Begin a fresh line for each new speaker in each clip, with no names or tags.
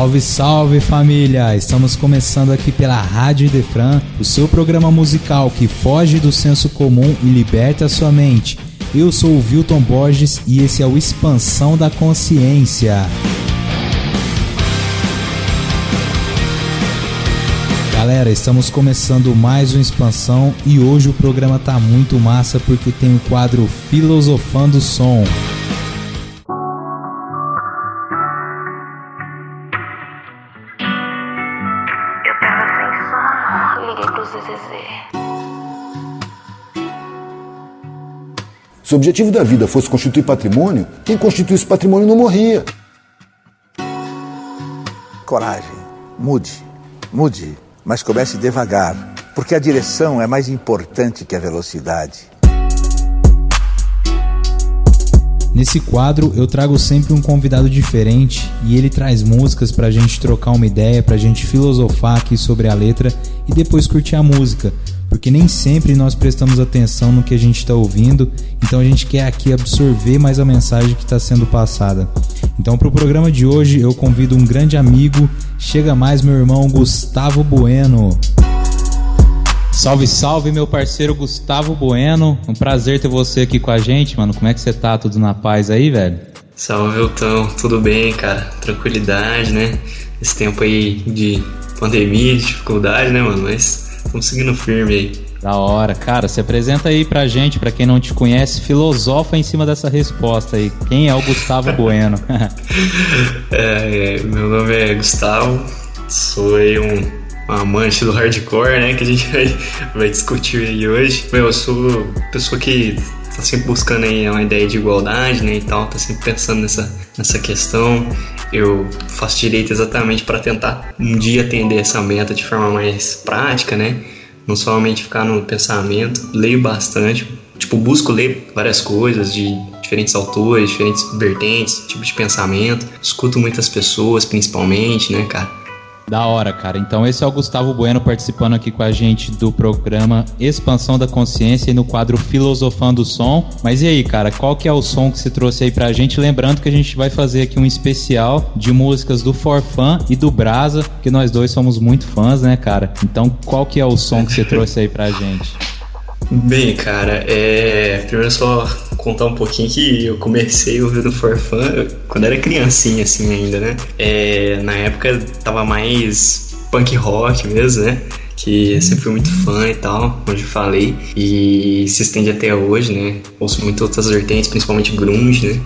Salve, salve família! Estamos começando aqui pela Rádio Defran, o seu programa musical que foge do senso comum e liberta a sua mente. Eu sou o Wilton Borges e esse é o Expansão da Consciência. Galera, estamos começando mais uma expansão e hoje o programa tá muito massa porque tem o quadro Filosofando Som.
Se o objetivo da vida fosse constituir patrimônio, quem constituísse patrimônio não morria.
Coragem, mude, mude, mas comece devagar, porque a direção é mais importante que a velocidade.
Nesse quadro eu trago sempre um convidado diferente e ele traz músicas pra gente trocar uma ideia, pra gente filosofar aqui sobre a letra e depois curtir a música porque nem sempre nós prestamos atenção no que a gente está ouvindo, então a gente quer aqui absorver mais a mensagem que está sendo passada. Então, para o programa de hoje, eu convido um grande amigo, chega mais meu irmão Gustavo Bueno. Salve, salve, meu parceiro Gustavo Bueno. Um prazer ter você aqui com a gente, mano. Como é que você tá? Tudo na paz aí, velho?
Salve, Elton. Tudo bem, cara? Tranquilidade, né? Esse tempo aí de pandemia, de dificuldade, né, mano? Mas Estamos seguindo firme aí.
Da hora. Cara, se apresenta aí pra gente, pra quem não te conhece, filosofa em cima dessa resposta aí. Quem é o Gustavo Bueno?
é, é, meu nome é Gustavo, sou aí um, um, amante do hardcore, né, que a gente vai, vai discutir aí hoje. Meu, eu sou pessoa que tá sempre buscando aí uma ideia de igualdade, né, e tal, tá sempre pensando nessa, nessa questão. Eu faço direito exatamente para tentar um dia atender essa meta de forma mais prática, né, não somente ficar no pensamento. Leio bastante, tipo, busco ler várias coisas de diferentes autores, diferentes vertentes, tipos de pensamento. Escuto muitas pessoas, principalmente, né, cara?
Da hora, cara. Então esse é o Gustavo Bueno participando aqui com a gente do programa Expansão da Consciência e no quadro Filosofando o Som. Mas e aí, cara, qual que é o som que você trouxe aí pra gente? Lembrando que a gente vai fazer aqui um especial de músicas do Forfan e do Brasa, que nós dois somos muito fãs, né, cara? Então qual que é o som que você trouxe aí pra gente?
Bem, cara, é... primeiro só contar um pouquinho que eu comecei ouvindo Forfã quando era criancinha, assim, ainda, né? É... Na época tava mais punk rock mesmo, né? Que eu sempre fui muito fã e tal, onde falei, e se estende até hoje, né? Ouço muito outras vertentes, principalmente grunge, né?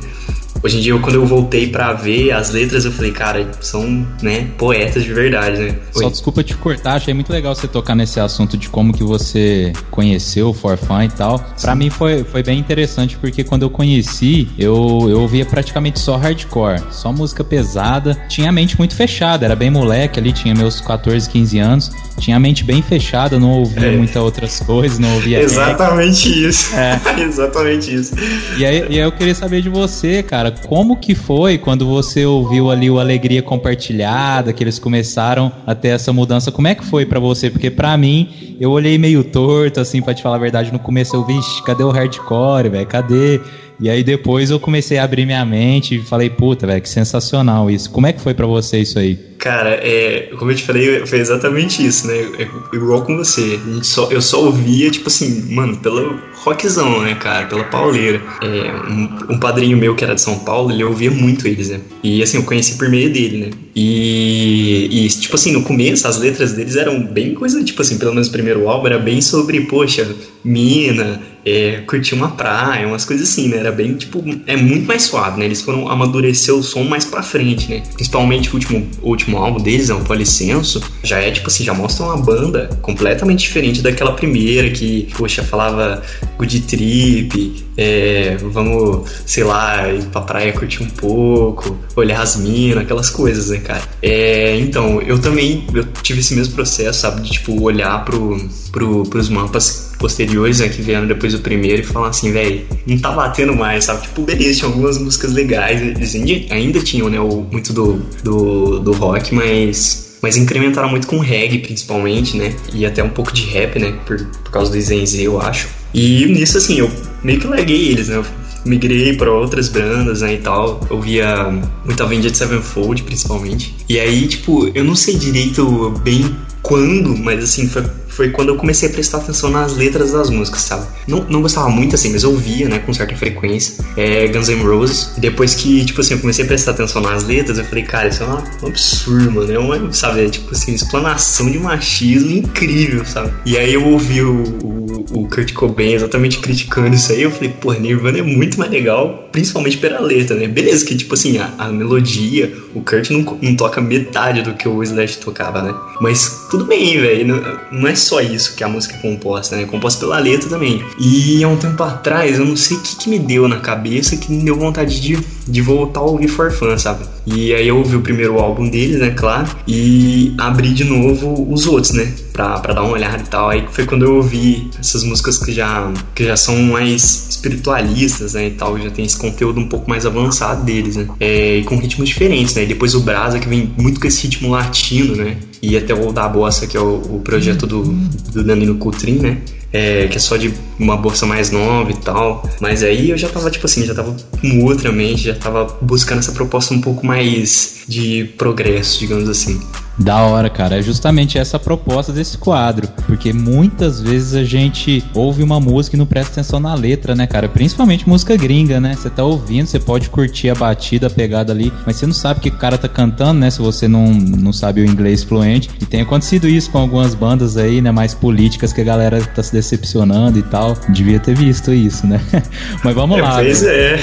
Hoje em dia, quando eu voltei para ver as letras, eu falei, cara, são, né, poetas de verdade, né?
Oi. Só desculpa te cortar, achei muito legal você tocar nesse assunto de como que você conheceu o Forfã e tal. Para mim foi, foi bem interessante, porque quando eu conheci, eu, eu ouvia praticamente só hardcore, só música pesada. Tinha a mente muito fechada, era bem moleque ali, tinha meus 14, 15 anos. Tinha a mente bem fechada, não ouvia é. muitas outras coisas, não ouvia.
Exatamente isso. É. Exatamente isso.
E aí, e aí eu queria saber de você, cara, como que foi quando você ouviu ali o Alegria Compartilhada, que eles começaram a ter essa mudança? Como é que foi para você? Porque para mim, eu olhei meio torto, assim, pra te falar a verdade, no começo eu vi, cadê o hardcore, velho? Cadê? E aí depois eu comecei a abrir minha mente e falei, puta, velho, que sensacional isso. Como é que foi para você isso aí?
Cara, é, como eu te falei, foi exatamente isso, né? É, igual com você. Só, eu só ouvia, tipo assim, mano, pelo rockzão, né, cara? Pela pauleira. É, um, um, padrinho meu que era de São Paulo, ele ouvia muito eles, né? E assim, eu conheci por meio dele, né? E, e tipo assim, no começo, as letras deles eram bem coisa, tipo assim, pelo menos o primeiro álbum era bem sobre, poxa, mina, é, curtir uma praia, umas coisas assim, né? Era bem, tipo, é muito mais suave, né? Eles foram amadurecer o som mais pra frente, né? Principalmente o último, o último álbum deles, é um Policenso, já é, tipo assim, já mostra uma banda completamente diferente daquela primeira que, poxa, falava good trip, é, vamos, sei lá, ir pra praia curtir um pouco, olhar as minas, aquelas coisas, né, cara? É, então, eu também eu tive esse mesmo processo, sabe, de, tipo, olhar pro, pro, pros mapas posteriores, né, que vieram depois do primeiro e falar assim, velho, não tá batendo mais, sabe? Tipo, beleza, tinha algumas músicas legais, eles ainda tinham, né, o, muito do, do, do rock, mas mas incrementaram muito com reggae, principalmente, né? E até um pouco de rap, né? Por, por causa do Zenzi, eu acho. E nisso, assim, eu meio que larguei eles, né? Eu migrei para outras bandas, né, e tal. Eu via muito Avenged Sevenfold, principalmente. E aí, tipo, eu não sei direito bem quando, mas assim, foi foi quando eu comecei a prestar atenção nas letras das músicas, sabe? Não, não gostava muito assim, mas eu ouvia, né, com certa frequência, é, Guns N' Roses. Depois que, tipo assim, eu comecei a prestar atenção nas letras, eu falei, cara, isso é um absurdo, mano. É uma, sabe, é, tipo assim, explanação de machismo incrível, sabe? E aí eu ouvi o, o, o Kurt Cobain exatamente criticando isso aí, eu falei, pô, Nirvana é muito mais legal, principalmente pela letra, né? Beleza, que, tipo assim, a, a melodia, o Kurt não, não toca metade do que o Slash tocava, né? Mas tudo bem, velho, não, não é só isso que a música é composta, né? É composta pela letra também. E há um tempo atrás, eu não sei o que, que me deu na cabeça que me deu vontade de, de voltar a ouvir For Fun, sabe? E aí eu ouvi o primeiro álbum deles, né, claro, e abri de novo os outros, né? Pra, dar uma olhada e tal. Aí foi quando eu ouvi essas músicas que já, que já são mais espiritualistas, né, e tal, já tem esse conteúdo um pouco mais avançado deles, né? É, e com ritmos diferentes, né? E depois o Brasa, que vem muito com esse ritmo latino, né? E até o da Bossa, que é o, o projeto do, do Danilo Coutrin, né? É, que é só de uma bolsa mais nova e tal. Mas aí eu já tava, tipo assim, já tava com outra mente, já tava buscando essa proposta um pouco mais de progresso, digamos assim.
Da hora, cara. É justamente essa a proposta desse quadro. Porque muitas vezes a gente ouve uma música e não presta atenção na letra, né, cara? Principalmente música gringa, né? Você tá ouvindo, você pode curtir a batida, a pegada ali, mas você não sabe o que o cara tá cantando, né? Se você não, não sabe o inglês fluente. E tem acontecido isso com algumas bandas aí, né? Mais políticas que a galera tá se decepcionando e tal. Devia ter visto isso, né? mas vamos
é,
lá.
Pois né? é.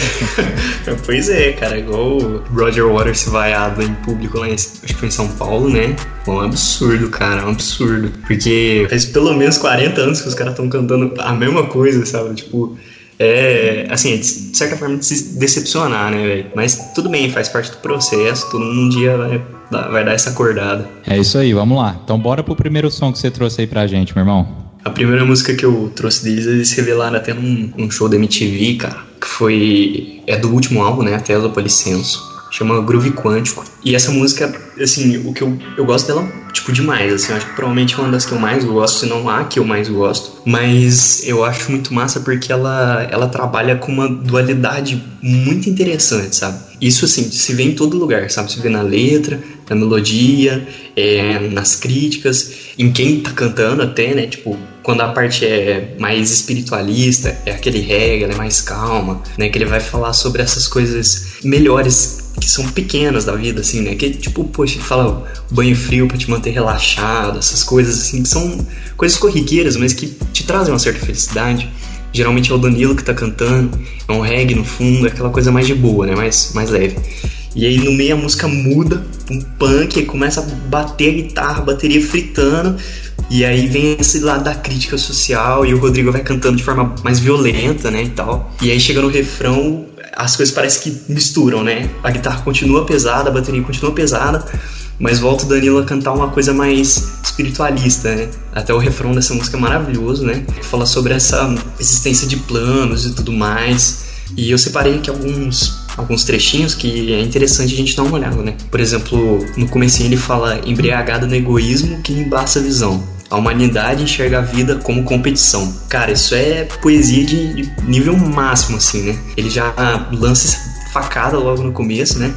pois é, cara. Igual o Roger Waters vaiado em público lá em, acho que foi em São Paulo, né? Né? um absurdo, cara, um absurdo. Porque faz pelo menos 40 anos que os caras estão cantando a mesma coisa, sabe? Tipo, é, assim, de certa forma de se decepcionar, né, velho? Mas tudo bem, faz parte do processo, todo mundo um dia vai, vai dar essa acordada.
É isso aí, vamos lá. Então bora pro primeiro som que você trouxe aí pra gente, meu irmão.
A primeira música que eu trouxe deles, eles revelaram até num, num show da MTV, cara, que foi. É do último álbum, né? Até do Policenso chama Groove Quântico. E essa música, assim, o que eu, eu gosto dela, tipo, demais, assim, eu acho que provavelmente é uma das que eu mais gosto, se não a que eu mais gosto. Mas eu acho muito massa porque ela, ela trabalha com uma dualidade muito interessante, sabe? Isso, assim, se vê em todo lugar, sabe? Se vê na letra, na melodia, é, nas críticas, em quem tá cantando até, né? Tipo, quando a parte é mais espiritualista, é aquele reggae, ela é mais calma, né? Que ele vai falar sobre essas coisas melhores que são pequenas da vida, assim, né? Que tipo, poxa, fala banho frio para te manter relaxado, essas coisas assim, que são coisas corriqueiras, mas que te trazem uma certa felicidade. Geralmente é o Danilo que tá cantando, é um reggae no fundo, é aquela coisa mais de boa, né? Mais, mais leve. E aí no meio a música muda, um punk, começa a bater a guitarra, a bateria fritando, e aí vem esse lado da crítica social e o Rodrigo vai cantando de forma mais violenta, né, e tal. E aí chega no refrão, as coisas parecem que misturam, né? A guitarra continua pesada, a bateria continua pesada, mas volta o Danilo a cantar uma coisa mais espiritualista, né? Até o refrão dessa música é maravilhoso, né? Fala sobre essa existência de planos e tudo mais. E eu separei aqui alguns alguns trechinhos que é interessante a gente dar uma olhada, né? Por exemplo, no começo ele fala embriagado no egoísmo que embaça a visão. A humanidade enxerga a vida como competição. Cara, isso é poesia de nível máximo, assim, né? Ele já lança essa facada logo no começo, né?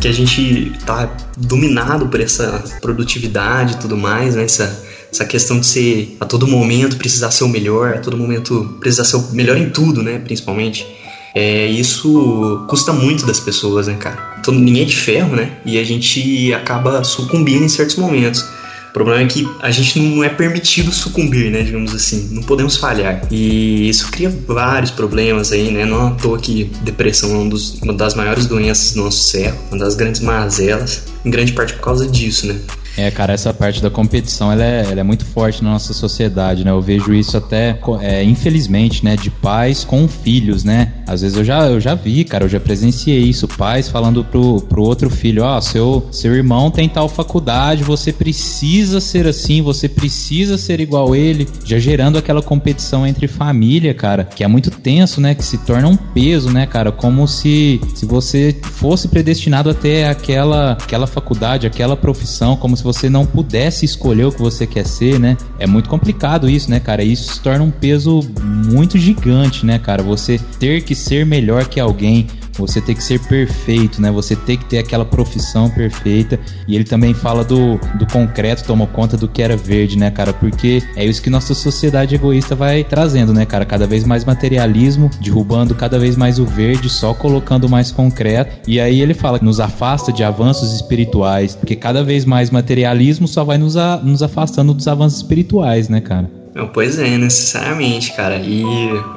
Que a gente tá dominado por essa produtividade e tudo mais, né? Essa, essa questão de ser a todo momento precisar ser o melhor, a todo momento precisar ser o melhor em tudo, né? Principalmente. É, isso custa muito das pessoas, né, cara? Todo, ninguém é de ferro, né? E a gente acaba sucumbindo em certos momentos. O problema é que a gente não é permitido sucumbir, né? Digamos assim, não podemos falhar. E isso cria vários problemas aí, né? Não à toa que depressão é um dos, uma das maiores doenças do nosso século, uma das grandes mazelas, em grande parte por causa disso, né?
É, cara, essa parte da competição ela é, ela é muito forte na nossa sociedade, né? Eu vejo isso até, é, infelizmente, né? De pais com filhos, né? Às vezes eu já, eu já vi, cara, eu já presenciei isso. Pais falando pro, pro outro filho: Ó, oh, seu, seu irmão tem tal faculdade, você precisa ser assim, você precisa ser igual ele. Já gerando aquela competição entre família, cara, que é muito tenso, né? Que se torna um peso, né, cara? Como se, se você fosse predestinado a ter aquela, aquela faculdade, aquela profissão, como se você não pudesse escolher o que você quer ser, né? É muito complicado isso, né, cara? Isso se torna um peso muito gigante, né, cara? Você ter que ser melhor que alguém, você ter que ser perfeito, né? Você ter que ter aquela profissão perfeita. E ele também fala do, do concreto, tomou conta do que era verde, né, cara? Porque é isso que nossa sociedade egoísta vai trazendo, né, cara? Cada vez mais materialismo, derrubando cada vez mais o verde, só colocando mais concreto. E aí ele fala que nos afasta de avanços espirituais, porque cada vez mais materialismo só vai nos, a, nos afastando dos avanços espirituais, né, cara?
Pois é, necessariamente, cara. E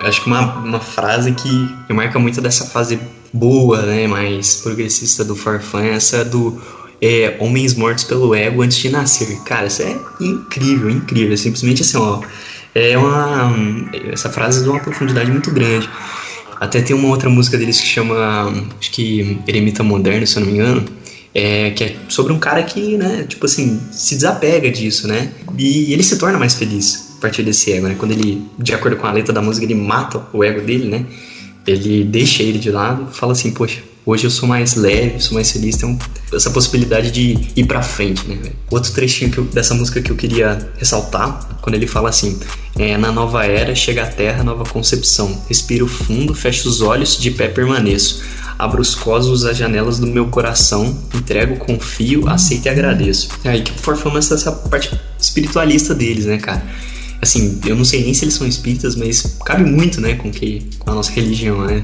acho que uma, uma frase que, que marca muito dessa fase boa, né, mais progressista do Farfan, essa do é, Homens Mortos pelo Ego Antes de Nascer. Cara, isso é incrível, incrível. É simplesmente assim, ó. É uma. Essa frase é de uma profundidade muito grande. Até tem uma outra música deles que chama. Acho que Eremita Moderno, se eu não me engano. É, que é sobre um cara que, né, tipo assim, se desapega disso, né? E ele se torna mais feliz a partir desse ego, né? Quando ele, de acordo com a letra da música, ele mata o ego dele, né? Ele deixa ele de lado, fala assim, poxa, hoje eu sou mais leve, sou mais feliz, tem essa possibilidade de ir para frente, né? Outro trechinho eu, dessa música que eu queria ressaltar, quando ele fala assim, é, na nova era chega a terra, nova concepção, respiro fundo, fecho os olhos, de pé permaneço, abro os cosmos, as janelas do meu coração, entrego, confio, aceito e agradeço. É aí que performance essa parte espiritualista deles, né, cara? Assim, eu não sei nem se eles são espíritas, mas cabe muito, né, com que com a nossa religião, né?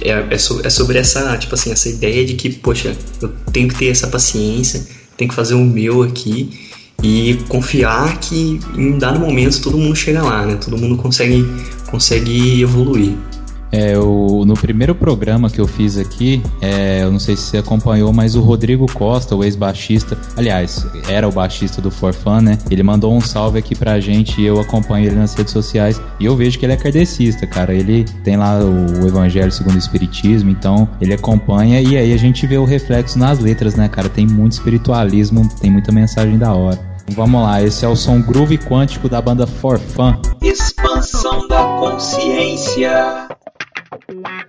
É, é, so, é, sobre essa, tipo assim, essa ideia de que, poxa, eu tenho que ter essa paciência, tenho que fazer o meu aqui e confiar que em dado momento todo mundo chega lá, né? Todo mundo consegue, consegue evoluir.
É, eu, no primeiro programa que eu fiz aqui, é, eu não sei se você acompanhou, mas o Rodrigo Costa, o ex-baixista, aliás, era o baixista do Forfan, né? Ele mandou um salve aqui pra gente e eu acompanho ele nas redes sociais e eu vejo que ele é kardecista, cara. Ele tem lá o Evangelho segundo o Espiritismo, então ele acompanha e aí a gente vê o reflexo nas letras, né, cara? Tem muito espiritualismo, tem muita mensagem da hora. Vamos lá, esse é o som groove quântico da banda Forfan.
Expansão da consciência.
Um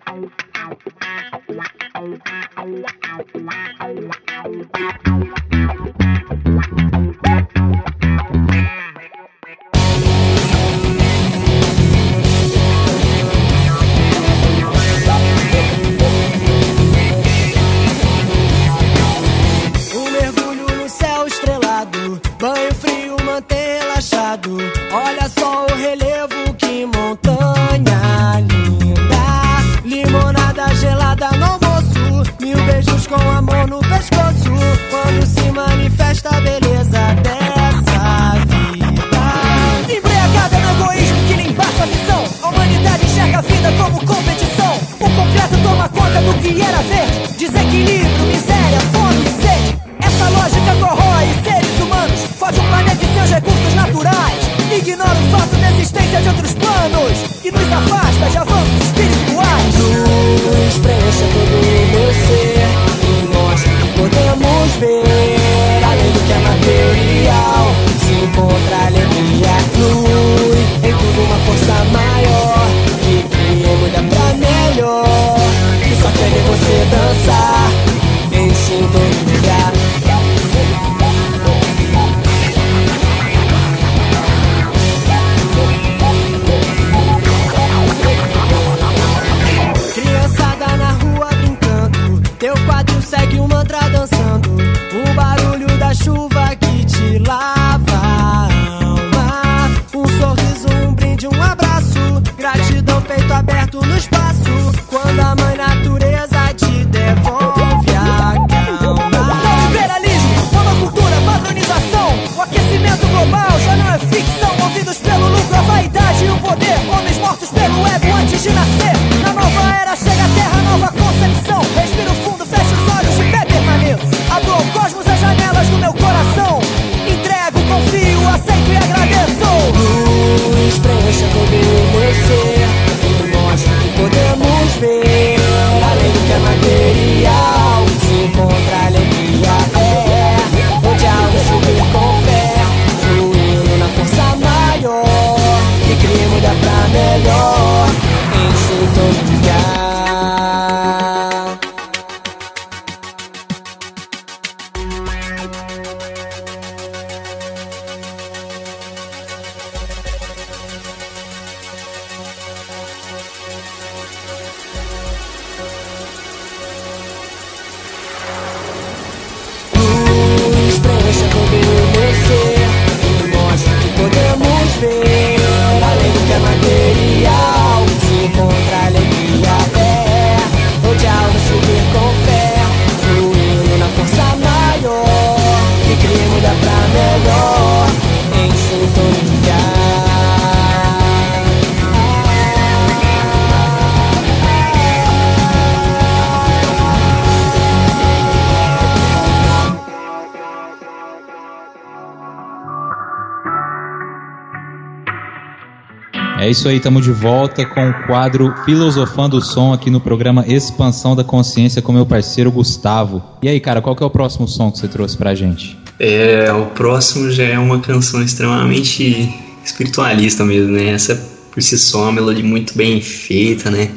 É
isso aí, estamos de volta com o quadro Filosofando o Som aqui no programa Expansão da Consciência com meu parceiro Gustavo. E aí, cara, qual que é o próximo som que você trouxe pra gente?
É, o próximo já é uma canção extremamente espiritualista mesmo, né? Essa por si só é uma melodia muito bem feita, né?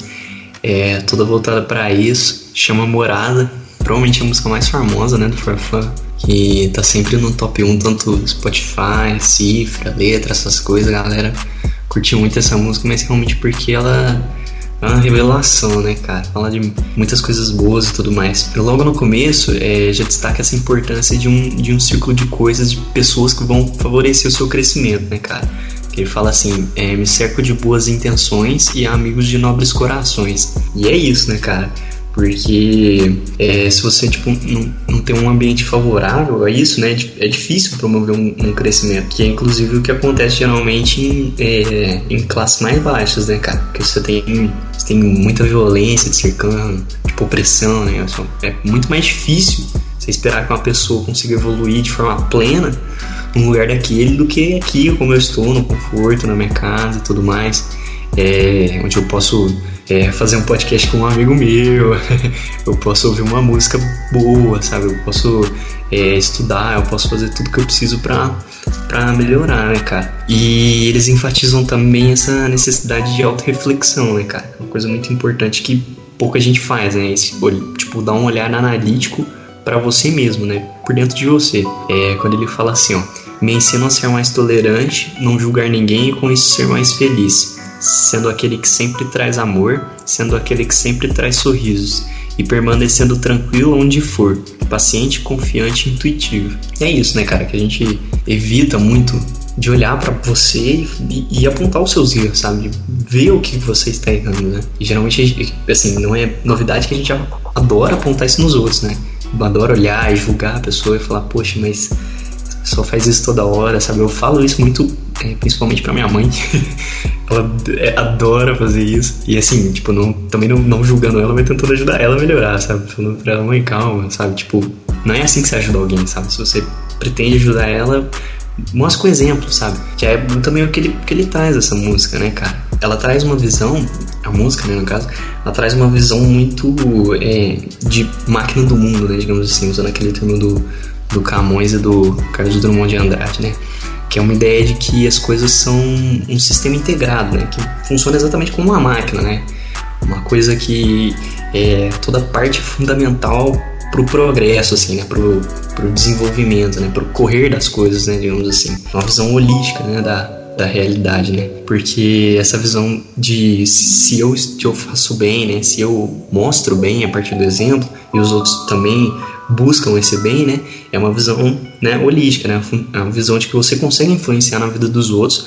É, toda voltada para isso, chama Morada, provavelmente a música mais famosa, né, do Farfã, que tá sempre no top 1, tanto Spotify, cifra, letra, essas coisas, galera curti muito essa música, mas realmente porque ela é uma revelação, né, cara? Fala de muitas coisas boas e tudo mais. Logo no começo, é, já destaca essa importância de um, de um círculo de coisas, de pessoas que vão favorecer o seu crescimento, né, cara? Que ele fala assim: é, me cerco de boas intenções e amigos de nobres corações. E é isso, né, cara? Porque é, se você tipo, não, não tem um ambiente favorável a isso, né, é difícil promover um, um crescimento, que é inclusive o que acontece geralmente em, é, em classes mais baixas, né, cara, porque você tem, você tem muita violência de cercando, tipo opressão, né, é muito mais difícil você esperar que uma pessoa consiga evoluir de forma plena num lugar daquele do que aqui, como eu estou, no conforto, na minha casa e tudo mais, é, onde eu posso é, fazer um podcast com um amigo meu, eu posso ouvir uma música boa, sabe? Eu posso é, estudar, eu posso fazer tudo que eu preciso pra, pra melhorar, né, cara? E eles enfatizam também essa necessidade de auto-reflexão, né, cara? Uma coisa muito importante que pouca gente faz, né? Esse, tipo, dar um olhar analítico para você mesmo, né? Por dentro de você. É quando ele fala assim, ó, me ensina a ser mais tolerante, não julgar ninguém e com isso ser mais feliz sendo aquele que sempre traz amor, sendo aquele que sempre traz sorrisos e permanecendo tranquilo onde for, paciente, confiante intuitivo. E é isso, né, cara, que a gente evita muito de olhar para você e, e, apontar os seus erros, sabe? De ver o que você está errando, né? E geralmente, assim, não é novidade que a gente adora apontar isso nos outros, né? Adora olhar e julgar a pessoa e falar, poxa, mas só faz isso toda hora, sabe? Eu falo isso muito, é, principalmente pra minha mãe. ela é, adora fazer isso. E assim, tipo, não, também não, não julgando ela, mas tentando ajudar ela a melhorar, sabe? Falando pra ela, mãe, calma, sabe? Tipo, não é assim que você ajuda alguém, sabe? Se você pretende ajudar ela, mostra com exemplo, sabe? Que é também o que ele, que ele traz essa música, né, cara? Ela traz uma visão, a música, né, no caso, ela traz uma visão muito é, de máquina do mundo, né, digamos assim, usando aquele termo do do Camões e do Carlos Drummond de Andrade, né? Que é uma ideia de que as coisas são um sistema integrado, né? Que funciona exatamente como uma máquina, né? Uma coisa que é toda parte fundamental para o progresso, assim, né? Pro, pro desenvolvimento, né? Pro correr das coisas, né? Digamos assim. Uma visão holística, né? Da, da realidade, né? Porque essa visão de se eu, se eu faço bem, né? Se eu mostro bem a partir do exemplo e os outros também buscam esse bem, né? É uma visão né, holística, né? É uma visão de que você consegue influenciar na vida dos outros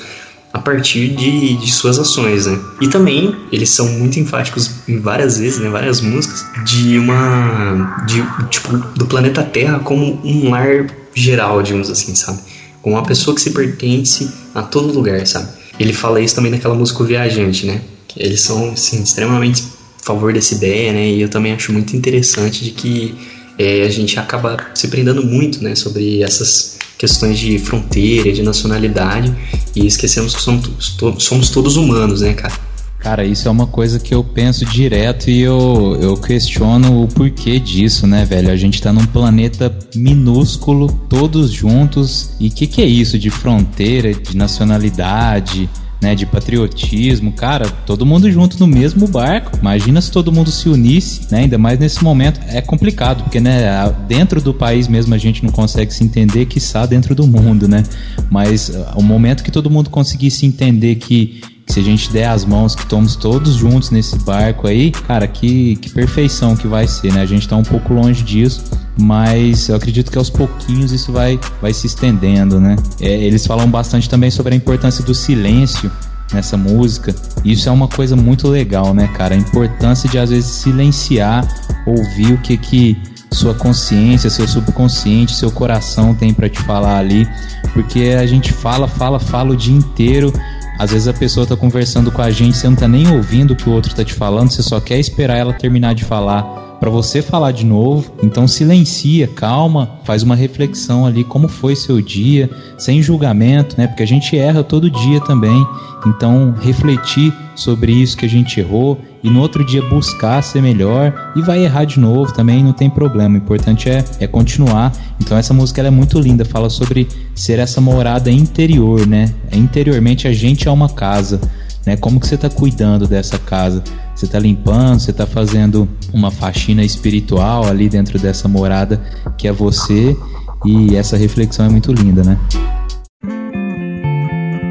a partir de, de suas ações, né? E também eles são muito enfáticos em várias vezes, né? Várias músicas de uma de tipo do planeta Terra como um lar geral, digamos assim, sabe? Como uma pessoa que se pertence a todo lugar, sabe? Ele fala isso também naquela música o Viajante, né? Eles são assim, extremamente a favor dessa ideia, né? E eu também acho muito interessante de que é, a gente acaba se prendendo muito né, sobre essas questões de fronteira, de nacionalidade e esquecemos que somos, somos todos humanos, né, cara?
Cara, isso é uma coisa que eu penso direto e eu, eu questiono o porquê disso, né, velho? A gente tá num planeta minúsculo, todos juntos, e o que, que é isso de fronteira, de nacionalidade? Né, de patriotismo, cara, todo mundo junto no mesmo barco. Imagina se todo mundo se unisse, né, ainda mais nesse momento. É complicado, porque né, dentro do país mesmo a gente não consegue se entender, que está dentro do mundo, né? Mas o momento que todo mundo conseguisse entender que se a gente der as mãos, que estamos todos juntos nesse barco aí, cara, que, que perfeição que vai ser, né? A gente tá um pouco longe disso, mas eu acredito que aos pouquinhos isso vai, vai se estendendo, né? É, eles falam bastante também sobre a importância do silêncio nessa música. Isso é uma coisa muito legal, né, cara? A importância de às vezes silenciar, ouvir o que que sua consciência, seu subconsciente, seu coração tem para te falar ali, porque a gente fala, fala, fala o dia inteiro às vezes a pessoa tá conversando com a gente, você não tá nem ouvindo o que o outro tá te falando, você só quer esperar ela terminar de falar para você falar de novo. Então silencia, calma, faz uma reflexão ali como foi seu dia, sem julgamento, né? Porque a gente erra todo dia também. Então refletir sobre isso que a gente errou e no outro dia buscar ser melhor e vai errar de novo também, não tem problema. O importante é, é continuar. Então essa música é muito linda, fala sobre ser essa morada interior, né? Interiormente a gente é uma casa né? Como que você está cuidando dessa casa? Você está limpando, você está fazendo uma faxina espiritual ali dentro dessa morada que é você e essa reflexão é muito linda, né?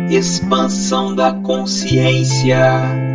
Expansão da consciência.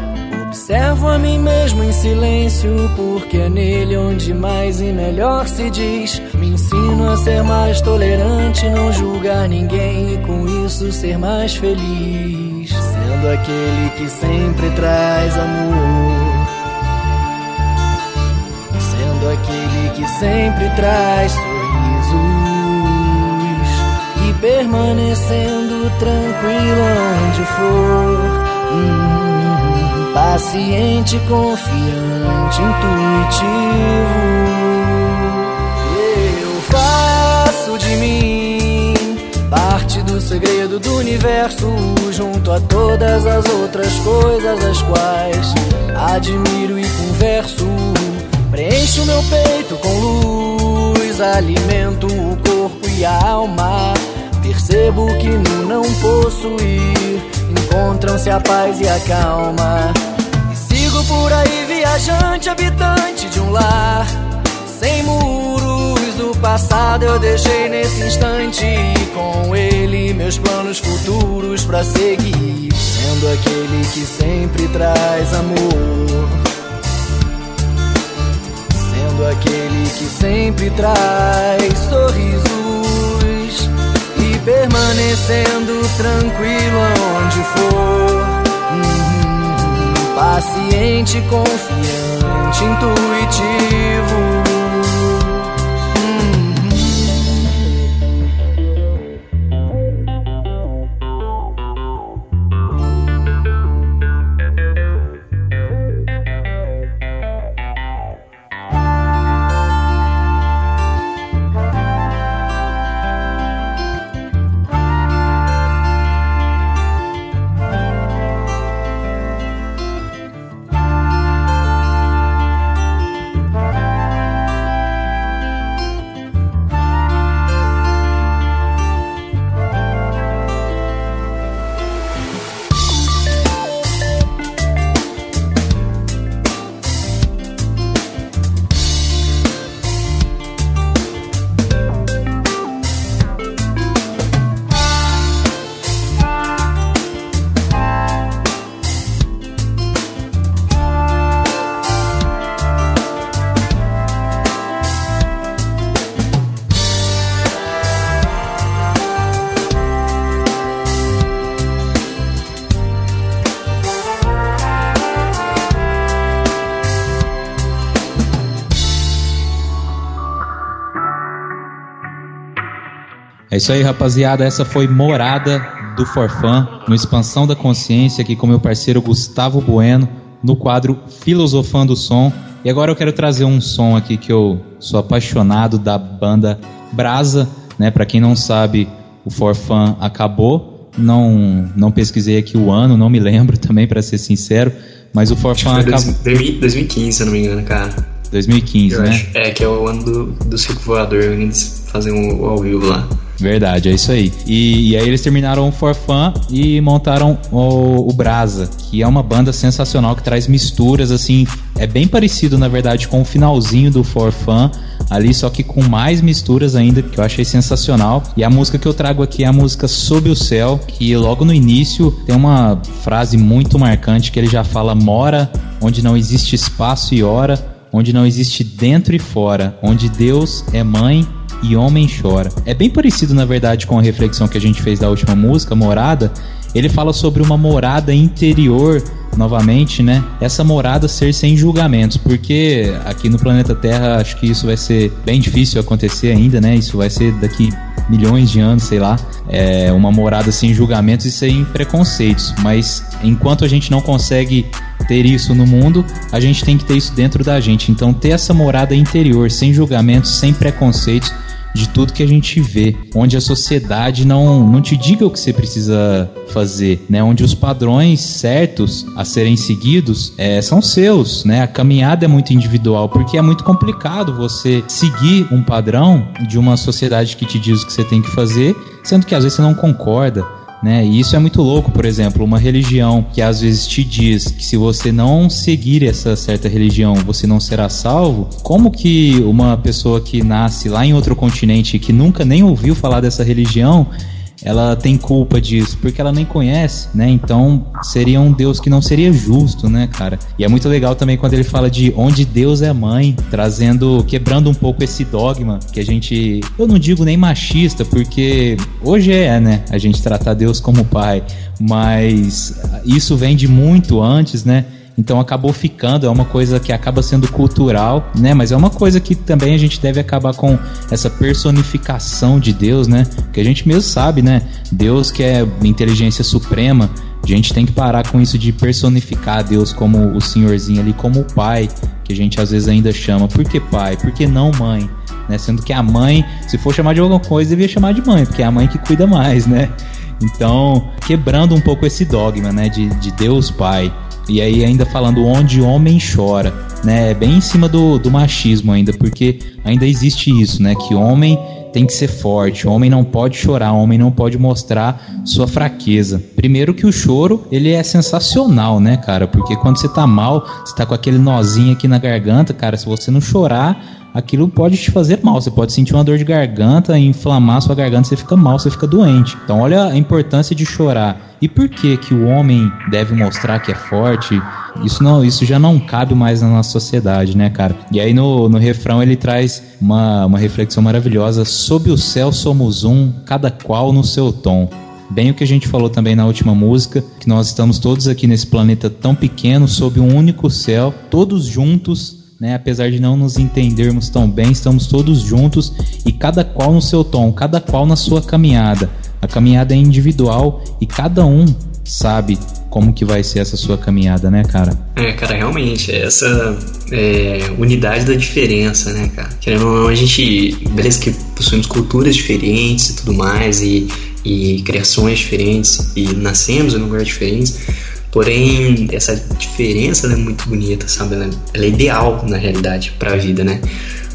Observo a mim mesmo em silêncio, porque é nele onde mais e melhor se diz. Me ensino a ser mais tolerante, não julgar ninguém e com isso ser mais feliz. Sendo aquele que sempre traz amor. Sendo aquele que sempre traz permanecendo tranquilo onde for. Hum, paciente, confiante, intuitivo. Eu faço de mim parte do segredo do universo, junto a todas as outras coisas as quais admiro e converso. Preencho meu peito com luz, alimento o corpo e a alma Percebo que no não possuir encontram-se a paz e a calma. E por aí viajante, habitante de um lar sem muros. O passado eu deixei nesse instante e com ele meus planos futuros para seguir. Sendo aquele que sempre traz amor. Sendo aquele que sempre traz sorriso permanecendo tranquilo onde for. Paciente, confiante, intuitivo.
É isso aí, rapaziada. Essa foi Morada do Forfã, no Expansão da Consciência, aqui com meu parceiro Gustavo Bueno, no quadro Filosofando o Som. E agora eu quero trazer um som aqui que eu sou apaixonado da banda Brasa, né? Para quem não sabe, o Forfã acabou. Não, não pesquisei aqui o ano, não me lembro também, para ser sincero. Mas o Forfã acabou.
2015, se eu não me engano, cara.
2015,
eu
né?
Acho. É, que é o ano do, do Circo Voador, eles fazem o, o ao vivo lá.
Verdade, é isso aí. E, e aí eles terminaram o For Fun e montaram o, o Brasa, que é uma banda sensacional que traz misturas, assim, é bem parecido, na verdade, com o finalzinho do For Fun, ali, só que com mais misturas ainda, que eu achei sensacional. E a música que eu trago aqui é a música Sob o Céu, que logo no início tem uma frase muito marcante que ele já fala: mora onde não existe espaço e hora, onde não existe dentro e fora, onde Deus é mãe e homem chora. É bem parecido, na verdade, com a reflexão que a gente fez da última música, Morada. Ele fala sobre uma morada interior, novamente, né? Essa morada ser sem julgamentos, porque aqui no planeta Terra acho que isso vai ser bem difícil acontecer ainda, né? Isso vai ser daqui milhões de anos, sei lá, é uma morada sem julgamentos e sem preconceitos. Mas enquanto a gente não consegue ter isso no mundo, a gente tem que ter isso dentro da gente. Então, ter essa morada interior, sem julgamentos, sem preconceitos, de tudo que a gente vê, onde a sociedade não, não te diga o que você precisa fazer, né? Onde os padrões certos a serem seguidos é, são seus, né? A caminhada é muito individual, porque é muito complicado você seguir um padrão de uma sociedade que te diz o que você tem que fazer, sendo que às vezes você não concorda né? E isso é muito louco, por exemplo, uma religião que às vezes te diz que se você não seguir essa certa religião, você não será salvo. Como que uma pessoa que nasce lá em outro continente que nunca nem ouviu falar dessa religião ela tem culpa disso, porque ela nem conhece, né? Então seria um Deus que não seria justo, né, cara? E é muito legal também quando ele fala de onde Deus é mãe, trazendo, quebrando um pouco esse dogma que a gente, eu não digo nem machista, porque hoje é, né, a gente tratar Deus como pai, mas isso vem de muito antes, né? Então acabou ficando, é uma coisa que acaba sendo cultural, né? Mas é uma coisa que também a gente deve acabar com essa personificação de Deus, né? Que a gente mesmo sabe, né? Deus que é inteligência suprema, a gente tem que parar com isso de personificar Deus como o senhorzinho ali, como o pai, que a gente às vezes ainda chama. Por que pai? Por que não mãe? Né? Sendo que a mãe, se for chamar de alguma coisa, devia chamar de mãe, porque é a mãe que cuida mais, né? Então, quebrando um pouco esse dogma, né, de, de Deus Pai. E aí ainda falando onde homem chora, né? É bem em cima do, do machismo ainda, porque ainda existe isso, né? Que homem tem que ser forte, homem não pode chorar, homem não pode mostrar sua fraqueza. Primeiro que o choro, ele é sensacional, né, cara? Porque quando você tá mal, você tá com aquele nozinho aqui na garganta, cara, se você não chorar, aquilo pode te fazer mal. Você pode sentir uma dor de garganta, inflamar sua garganta, você fica mal, você fica doente. Então olha a importância de chorar. E por que que o homem deve mostrar que é forte? Isso não, isso já não cabe mais na nossa sociedade, né, cara? E aí no, no refrão ele traz uma, uma reflexão maravilhosa. Sob o céu somos um, cada qual no seu tom bem o que a gente falou também na última música, que nós estamos todos aqui nesse planeta tão pequeno, sob um único céu, todos juntos né? Apesar de não nos entendermos tão bem, estamos todos juntos e cada qual no seu tom, cada qual na sua caminhada. A caminhada é individual e cada um sabe como que vai ser essa sua caminhada, né, cara?
É, cara, realmente, essa é, unidade da diferença, né, cara? Querendo ou não, a gente, beleza que possuímos culturas diferentes e tudo mais, e, e criações diferentes, e nascemos em lugares diferentes, Porém, essa diferença é muito bonita, sabe? Ela, ela é ideal, na realidade, para a vida, né?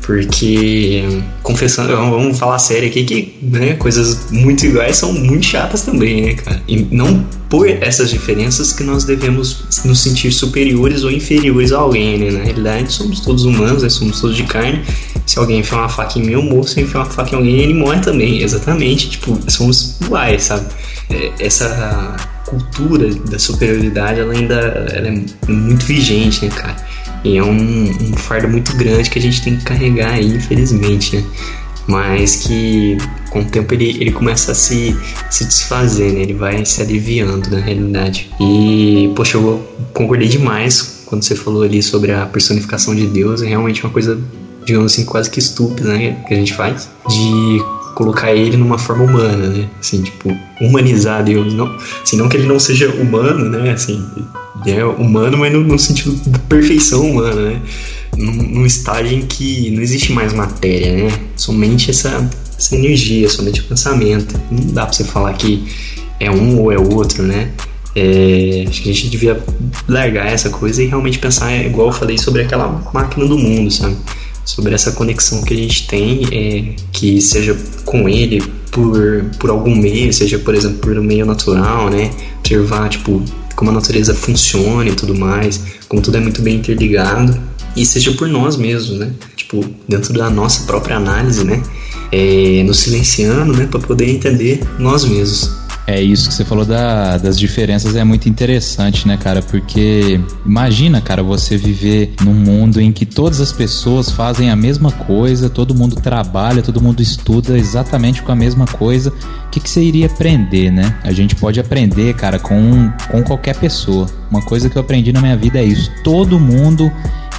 Porque, confessando, vamos falar sério aqui que né, coisas muito iguais são muito chatas também, né, cara? E não por essas diferenças que nós devemos nos sentir superiores ou inferiores a alguém, né? Na realidade, somos todos humanos, né? somos todos de carne. Se alguém enfiar uma faca em mim, eu morro. Se enfiar uma faca em alguém, ele morre também. Exatamente. Tipo, somos iguais, sabe? É, essa cultura da superioridade, ela ainda ela é muito vigente, né, cara? E é um, um fardo muito grande que a gente tem que carregar aí, infelizmente, né? Mas que com o tempo ele, ele começa a se, se desfazer, né? Ele vai se aliviando na realidade. E, poxa, eu concordei demais quando você falou ali sobre a personificação de Deus. É realmente uma coisa, digamos assim, quase que estúpida, né? Que a gente faz. De colocar ele numa forma humana, né? Assim, tipo, humanizar Deus. Não, assim, não que ele não seja humano, né? Assim, ele é humano, mas no, no sentido de perfeição humana, né? Num, num, estágio em que não existe mais matéria, né? Somente essa, essa energia, somente o pensamento. Não dá pra você falar que é um ou é outro, né? É, acho que a gente devia largar essa coisa e realmente pensar, igual eu falei, sobre aquela máquina do mundo, sabe? Sobre essa conexão que a gente tem, é, que seja com ele por, por algum meio, seja, por exemplo, por um meio natural, né? Observar, tipo, como a natureza funciona e tudo mais, como tudo é muito bem interligado, e seja por nós mesmos, né? Tipo, dentro da nossa própria análise, né? É, nos silenciando, né? Para poder entender nós mesmos.
É isso que você falou da, das diferenças é muito interessante, né, cara? Porque imagina, cara, você viver num mundo em que todas as pessoas fazem a mesma coisa, todo mundo trabalha, todo mundo estuda exatamente com a mesma coisa. O que, que você iria aprender, né? A gente pode aprender, cara, com, com qualquer pessoa. Uma coisa que eu aprendi na minha vida é isso. Todo mundo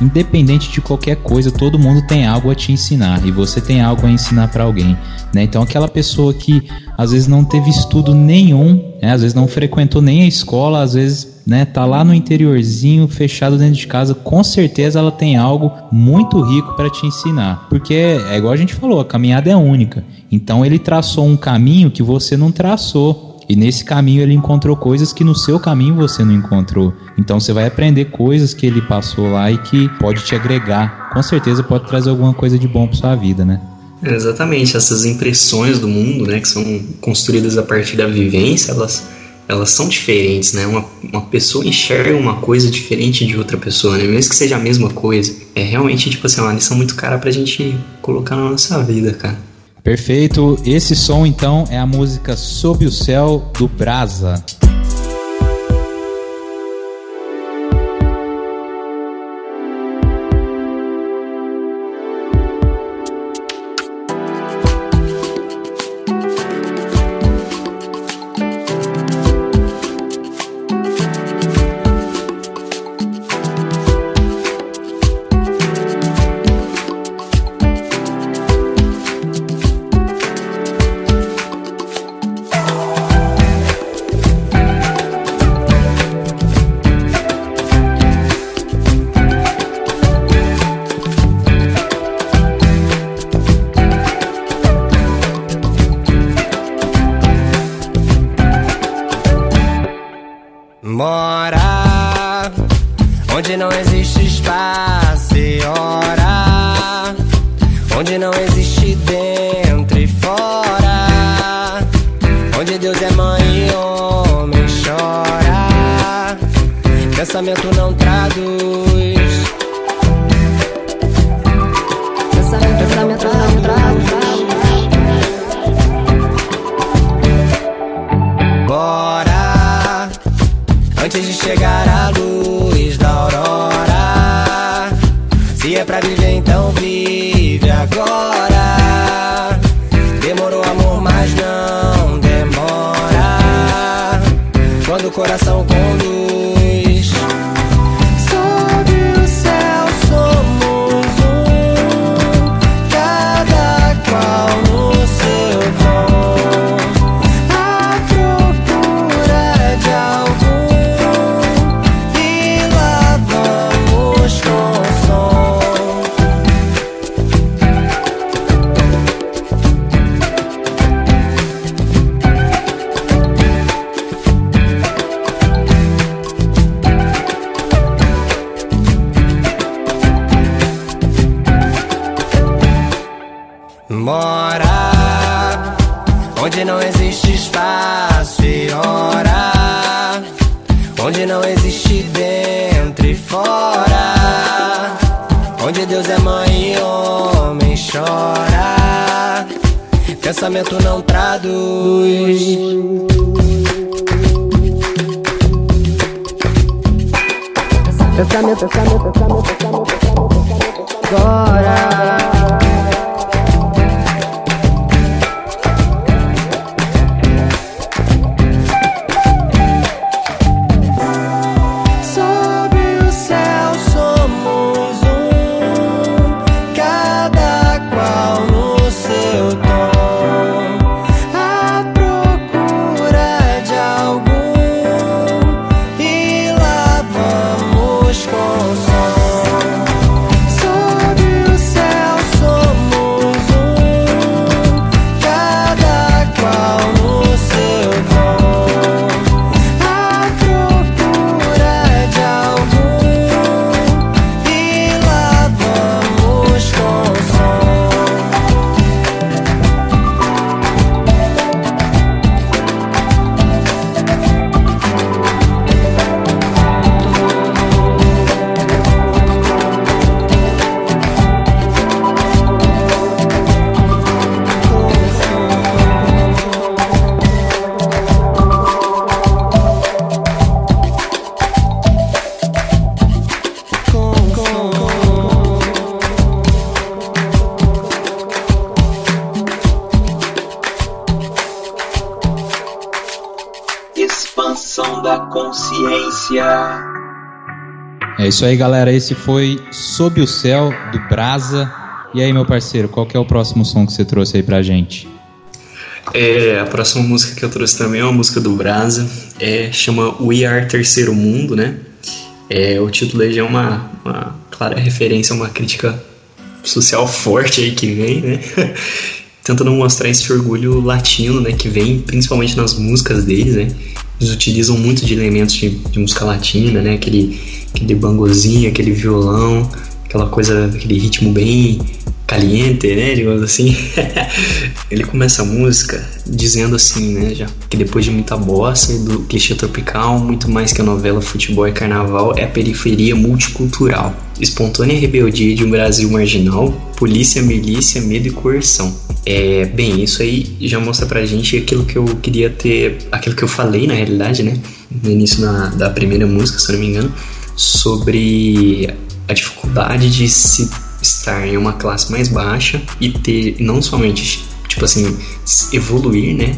independente de qualquer coisa, todo mundo tem algo a te ensinar e você tem algo a ensinar para alguém, né? Então aquela pessoa que às vezes não teve estudo nenhum, né? às vezes não frequentou nem a escola, às vezes né, tá lá no interiorzinho, fechado dentro de casa, com certeza ela tem algo muito rico para te ensinar, porque é igual a gente falou, a caminhada é única. Então ele traçou um caminho que você não traçou. E nesse caminho ele encontrou coisas que no seu caminho você não encontrou. Então você vai aprender coisas que ele passou lá e que pode te agregar. Com certeza pode trazer alguma coisa de bom para sua vida, né?
Exatamente, essas impressões do mundo, né, que são construídas a partir da vivência, elas, elas são diferentes, né? Uma, uma pessoa enxerga uma coisa diferente de outra pessoa, né? Mesmo que seja a mesma coisa. É realmente, tipo assim, uma lição muito cara pra gente colocar na nossa vida, cara.
Perfeito. Esse som então é a música Sob o Céu do Brasa.
hora, onde
não existe espaço e hora, onde não existe dentro e fora, onde Deus
é
mãe e homem chora, pensamento não traduz. pensamento, pensamento, pensamento, pensamento, pensamento, pensamento, agora.
É isso aí, galera. Esse foi Sob o Céu do Brasa. E aí, meu parceiro, qual que é o próximo som que você trouxe aí pra gente?
É, a próxima música que eu trouxe também é uma música do Brasa. É, chama We Are Terceiro Mundo, né? É, o título aí já é uma, uma clara referência uma crítica social forte aí que vem, né? Tentando mostrar esse orgulho latino, né? Que vem principalmente nas músicas deles, né? Eles utilizam muito de elementos de, de música latina, né? Aquele, aquele bangozinho, aquele violão, aquela coisa, aquele ritmo bem caliente, né, digamos assim. ele começa a música dizendo assim, né, já que depois de muita bossa e do clichê tropical, muito mais que a novela Futebol e Carnaval é a periferia multicultural, espontânea rebeldia de um Brasil marginal, polícia, milícia, medo e coerção. É, bem, isso aí já mostra pra gente aquilo que eu queria ter, aquilo que eu falei na realidade, né, no início da, da primeira música, se não me engano, sobre a dificuldade de se estar em uma classe mais baixa e ter não somente tipo assim evoluir, né,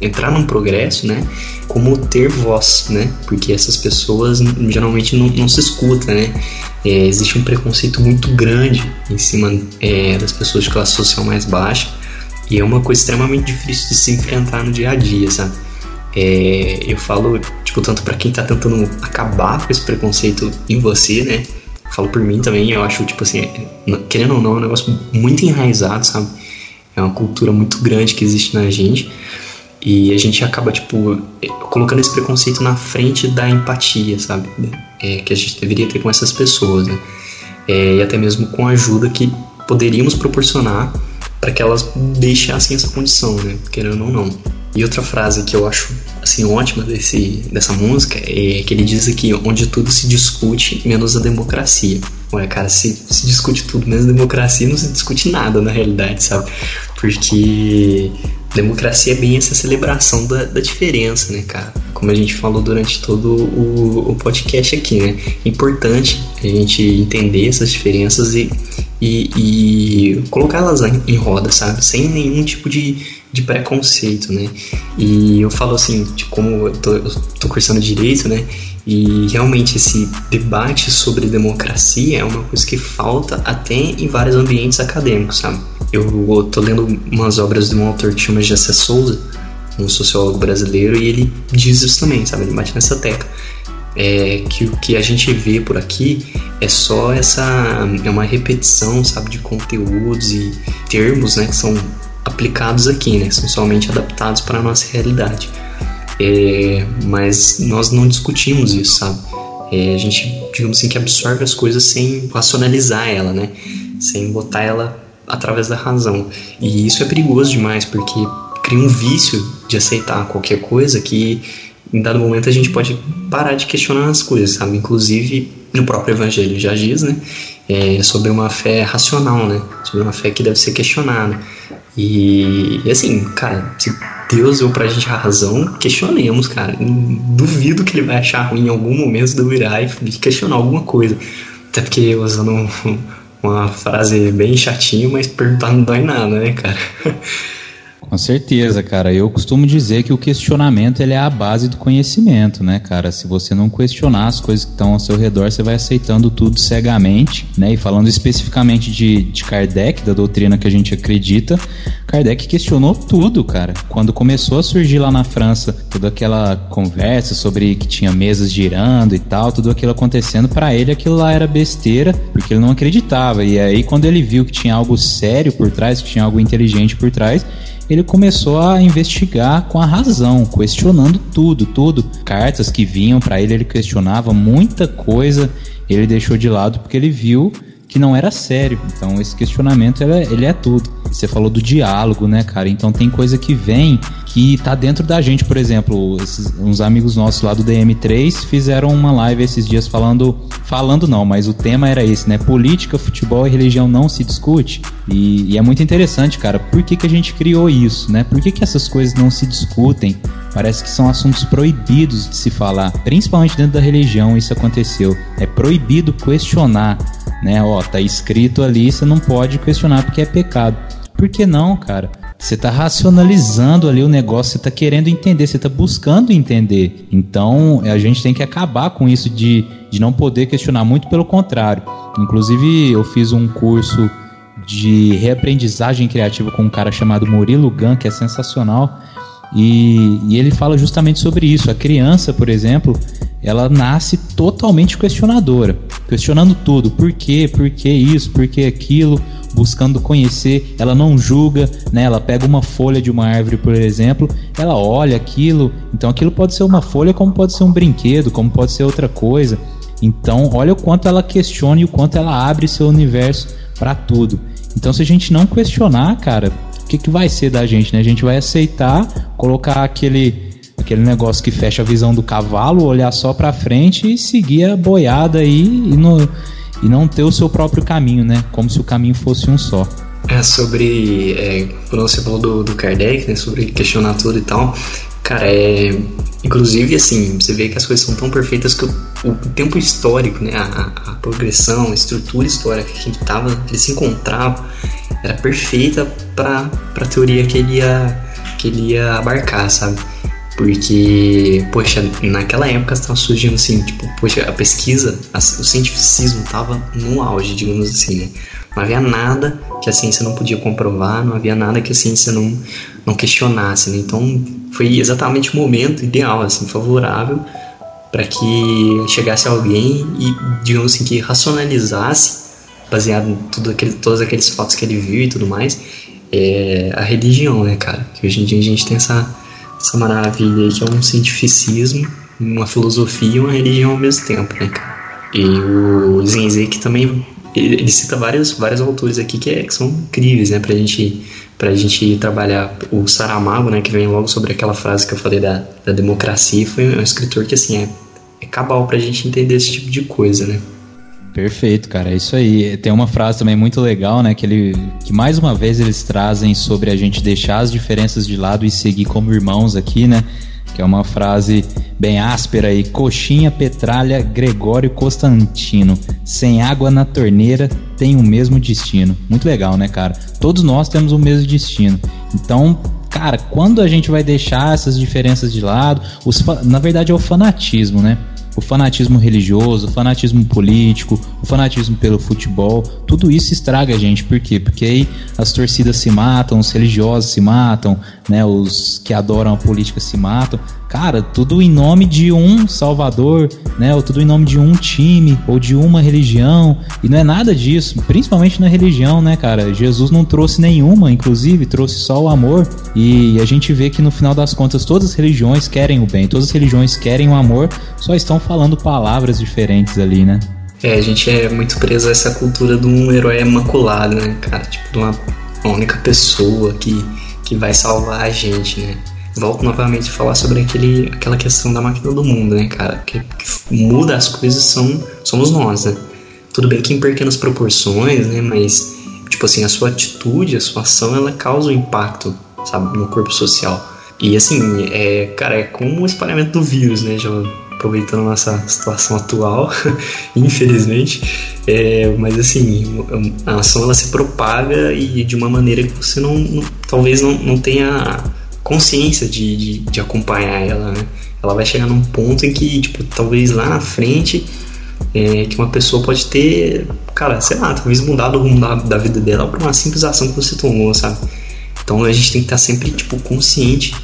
entrar num progresso, né, como ter voz, né, porque essas pessoas geralmente não, não se escutam, né, é, existe um preconceito muito grande em cima é, das pessoas de classe social mais baixa e é uma coisa extremamente difícil de se enfrentar no dia a dia, sabe? É, eu falo, tipo, tanto para quem tá tentando acabar com esse preconceito em você, né? falo por mim também, eu acho, tipo assim, querendo ou não, é um negócio muito enraizado, sabe? É uma cultura muito grande que existe na gente. E a gente acaba, tipo, colocando esse preconceito na frente da empatia, sabe? É, que a gente deveria ter com essas pessoas, né? É, e até mesmo com a ajuda que poderíamos proporcionar para que elas deixassem essa condição, né? Querendo ou não. E outra frase que eu acho assim ótima desse, dessa música é que ele diz aqui onde tudo se discute menos a democracia. Ué, cara, se, se discute tudo menos a democracia, não se discute nada na realidade, sabe? Porque democracia é bem essa celebração da, da diferença, né, cara? Como a gente falou durante todo o, o podcast aqui, né? É importante a gente entender essas diferenças e, e, e colocá-las em roda, sabe? Sem nenhum tipo de de preconceito, né? E eu falo assim, de como eu tô, eu tô cursando direito, né? E realmente esse debate sobre democracia é uma coisa que falta até em vários ambientes acadêmicos, sabe? Eu tô lendo umas obras de um autor que chama Jessé Souza, um sociólogo brasileiro, e ele diz isso também, sabe? Ele bate nessa tecla. É, que o que a gente vê por aqui é só essa é uma repetição sabe de conteúdos e termos né que são aplicados aqui, né? São somente adaptados para a nossa realidade. É, mas nós não discutimos isso, sabe? É, a gente, digamos assim, que absorve as coisas sem racionalizar ela, né? Sem botar ela através da razão. E isso é perigoso demais, porque cria um vício de aceitar qualquer coisa que em dado momento a gente pode parar de questionar as coisas, sabe? Inclusive no próprio Evangelho já diz, né? É, sobre uma fé racional, né? Sobre uma fé que deve ser questionada. E, assim, cara, se Deus deu pra gente a razão, questionemos, cara. Duvido que ele vai achar ruim em algum momento de virar e questionar alguma coisa. Até porque usando uma frase bem chatinha, mas perguntar não dói nada, né, cara?
Com certeza, cara. Eu costumo dizer que o questionamento ele é a base do conhecimento, né, cara? Se você não questionar as coisas que estão ao seu redor, você vai aceitando tudo cegamente, né? E falando especificamente de, de Kardec, da doutrina que a gente acredita, Kardec questionou tudo, cara. Quando começou a surgir lá na França toda aquela conversa sobre que tinha mesas girando e tal, tudo aquilo acontecendo, para ele aquilo lá era besteira, porque ele não acreditava. E aí, quando ele viu que tinha algo sério por trás, que tinha algo inteligente por trás, ele começou a investigar com a razão, questionando tudo, tudo. Cartas que vinham para ele, ele questionava muita coisa, ele deixou de lado porque ele viu que não era sério. Então esse questionamento ele é, ele é tudo. Você falou do diálogo, né, cara? Então tem coisa que vem que tá dentro da gente, por exemplo, esses, uns amigos nossos lá do DM3 fizeram uma live esses dias falando, falando não, mas o tema era esse, né? Política, futebol e religião não se discute. E, e é muito interessante, cara. Por que, que a gente criou isso, né? Por que, que essas coisas não se discutem? Parece que são assuntos proibidos de se falar, principalmente dentro da religião isso aconteceu. É proibido questionar, né? Ó, tá escrito ali, você não pode questionar porque é pecado. Por que não, cara? Você está racionalizando ali o negócio, você está querendo entender, você está buscando entender. Então a gente tem que acabar com isso de, de não poder questionar, muito pelo contrário. Inclusive, eu fiz um curso de reaprendizagem criativa com um cara chamado Murilo Gun, que é sensacional. E, e, ele fala justamente sobre isso. A criança, por exemplo, ela nasce totalmente questionadora, questionando tudo. Por quê? Por que isso? Por que aquilo? Buscando conhecer. Ela não julga, né? Ela pega uma folha de uma árvore, por exemplo, ela olha aquilo. Então aquilo pode ser uma folha, como pode ser um brinquedo, como pode ser outra coisa. Então, olha o quanto ela questiona e o quanto ela abre seu universo para tudo. Então, se a gente não questionar, cara, que, que vai ser da gente, né? A gente vai aceitar, colocar aquele aquele negócio que fecha a visão do cavalo, olhar só para frente e seguir a boiada aí e, no, e não ter o seu próprio caminho, né? Como se o caminho fosse um só.
É sobre. É, quando você falou do, do Kardec, né? Sobre questionar tudo e tal. Cara, é. Inclusive, assim, você vê que as coisas são tão perfeitas que o, o tempo histórico, né? A, a, progressão, a estrutura histórica que a gente tava, ele se encontrava, era perfeita para a teoria que ele, ia, que ele ia abarcar, sabe? Porque, poxa, naquela época estava surgindo assim, tipo, poxa, a pesquisa, a, o cientificismo estava no auge, digamos assim, né? Não havia nada que a ciência não podia comprovar, não havia nada que a ciência não, não questionasse, né? Então foi exatamente o momento ideal, assim, favorável para que chegasse alguém e, digamos assim, que racionalizasse, baseado em tudo aquele, todos aqueles fatos que ele viu e tudo mais, é, a religião, né, cara? Que hoje em dia a gente tem essa, essa maravilha aí que é um cientificismo, uma filosofia e uma religião ao mesmo tempo, né, cara? E o Zenzek também ele, cita vários, vários autores aqui que, é, que são incríveis, né, pra gente, pra gente trabalhar. O Saramago, né, que vem logo sobre aquela frase que eu falei da, da democracia, foi um escritor que, assim, é, é cabal pra gente entender esse tipo de coisa, né.
Perfeito, cara, é isso aí. Tem uma frase também muito legal, né, que ele que mais uma vez eles trazem sobre a gente deixar as diferenças de lado e seguir como irmãos aqui, né? que é uma frase bem áspera aí. Coxinha, Petralha, Gregório Constantino. Sem água na torneira tem o mesmo destino. Muito legal, né, cara? Todos nós temos o mesmo destino. Então, cara, quando a gente vai deixar essas diferenças de lado, os, na verdade é o fanatismo, né? O fanatismo religioso, o fanatismo político, o fanatismo pelo futebol, tudo isso estraga a gente. Por quê? Porque aí as torcidas se matam, os religiosos se matam, né, os que adoram a política se matam. Cara, tudo em nome de um salvador, né, ou tudo em nome de um time ou de uma religião, e não é nada disso, principalmente na religião, né, cara? Jesus não trouxe nenhuma, inclusive, trouxe só o amor, e a gente vê que no final das contas todas as religiões querem o bem, todas as religiões querem o amor, só estão falando palavras diferentes ali, né?
É, a gente é muito preso a essa cultura de um herói imaculado, né, cara? Tipo, de uma, única pessoa que, que vai salvar a gente, né? Volto novamente a falar sobre aquele, aquela questão da máquina do mundo, né, cara? Que, que muda as coisas são, somos nós, né? Tudo bem que em pequenas proporções, né? Mas, tipo assim, a sua atitude, a sua ação, ela causa um impacto, sabe, no corpo social. E assim, é, cara, é como o espalhamento do vírus, né, já aproveitando nossa situação atual, infelizmente. É, mas assim, a ação ela se propaga e de uma maneira que você não, não talvez não, não tenha consciência de, de, de, acompanhar ela, né? Ela vai chegar num ponto em que, tipo, talvez lá na frente, é, que uma pessoa pode ter, cara, sei lá, talvez mudado o rumo da, da vida dela por uma simples ação que você tomou, sabe? Então a gente tem que estar sempre, tipo, consciente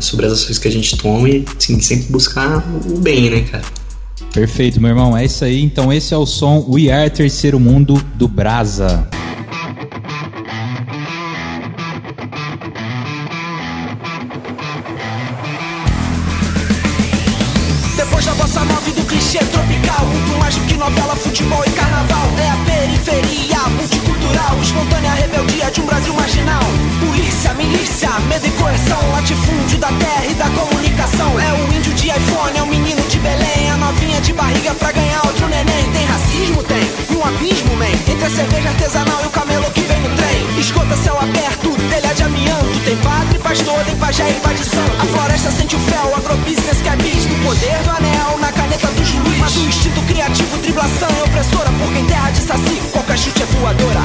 sobre as ações que a gente toma e assim, sempre buscar o bem, né, cara?
Perfeito, meu irmão. É isso aí. Então esse é o som We Are Terceiro Mundo do Brasa.
Santo. A floresta sente o fel, agrobusiness que do poder do anel na caneta do juiz. Mas o instinto criativo, driblação é opressora. Porque em terra de saci, qualquer chute é voadora.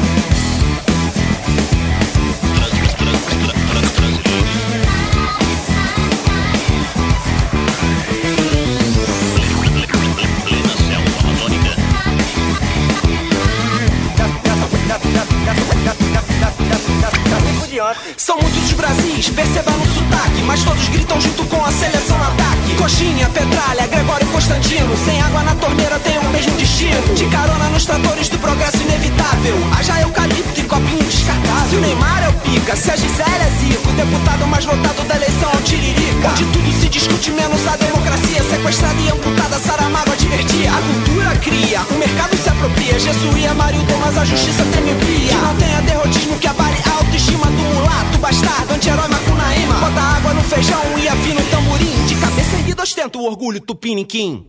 Discute menos a democracia. Sequestrada e amputada, Saramago advertia. A cultura cria, o mercado se apropria. Jesuía, Mário Thomas, a justiça teme pia. Que não tenha derrotismo que abale a autoestima do mulato. Bastardo, anti-herói, macunaíma. Bota água no feijão e afina o tamborim. De cabeça erguida ostenta o orgulho tupiniquim.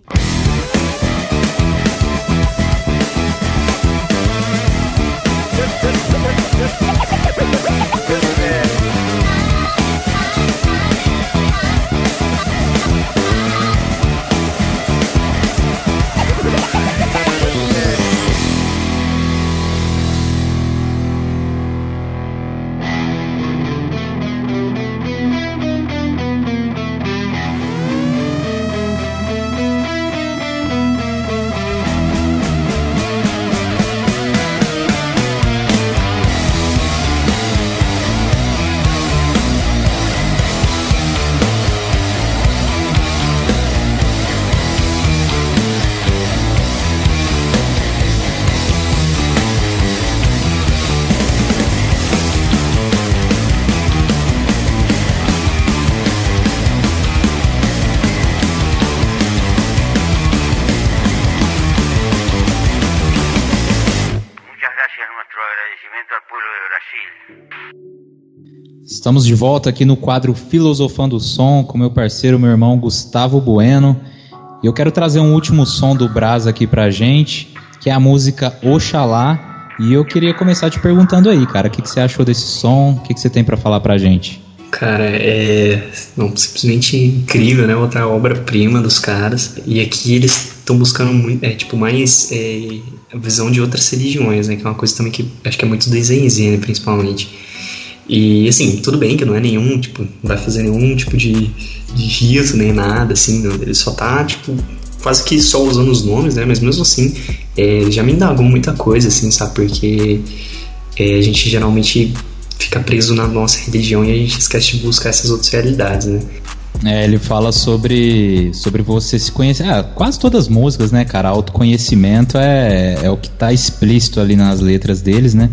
Estamos de volta aqui no quadro Filosofando o Som com meu parceiro, meu irmão Gustavo Bueno. E eu quero trazer um último som do Brás aqui pra gente, que é a música Oxalá. E eu queria começar te perguntando aí, cara, o que, que você achou desse som? O que, que você tem para falar pra gente?
Cara, é não, simplesmente incrível, né? Outra obra-prima dos caras. E aqui eles estão buscando muito, é, tipo, mais é, a visão de outras religiões, né? Que é uma coisa também que acho que é muito do né? Principalmente. E assim, tudo bem que não é nenhum, tipo, não vai fazer nenhum tipo de, de rito nem nada, assim, não. ele só tá, tipo, quase que só usando os nomes, né? Mas mesmo assim, é, já me indagou muita coisa, assim, sabe? Porque é, a gente geralmente fica preso na nossa religião e a gente esquece de buscar essas outras realidades, né?
É, ele fala sobre, sobre você se conhecer. Ah, quase todas as músicas, né, cara? Autoconhecimento é, é o que tá explícito ali nas letras deles, né?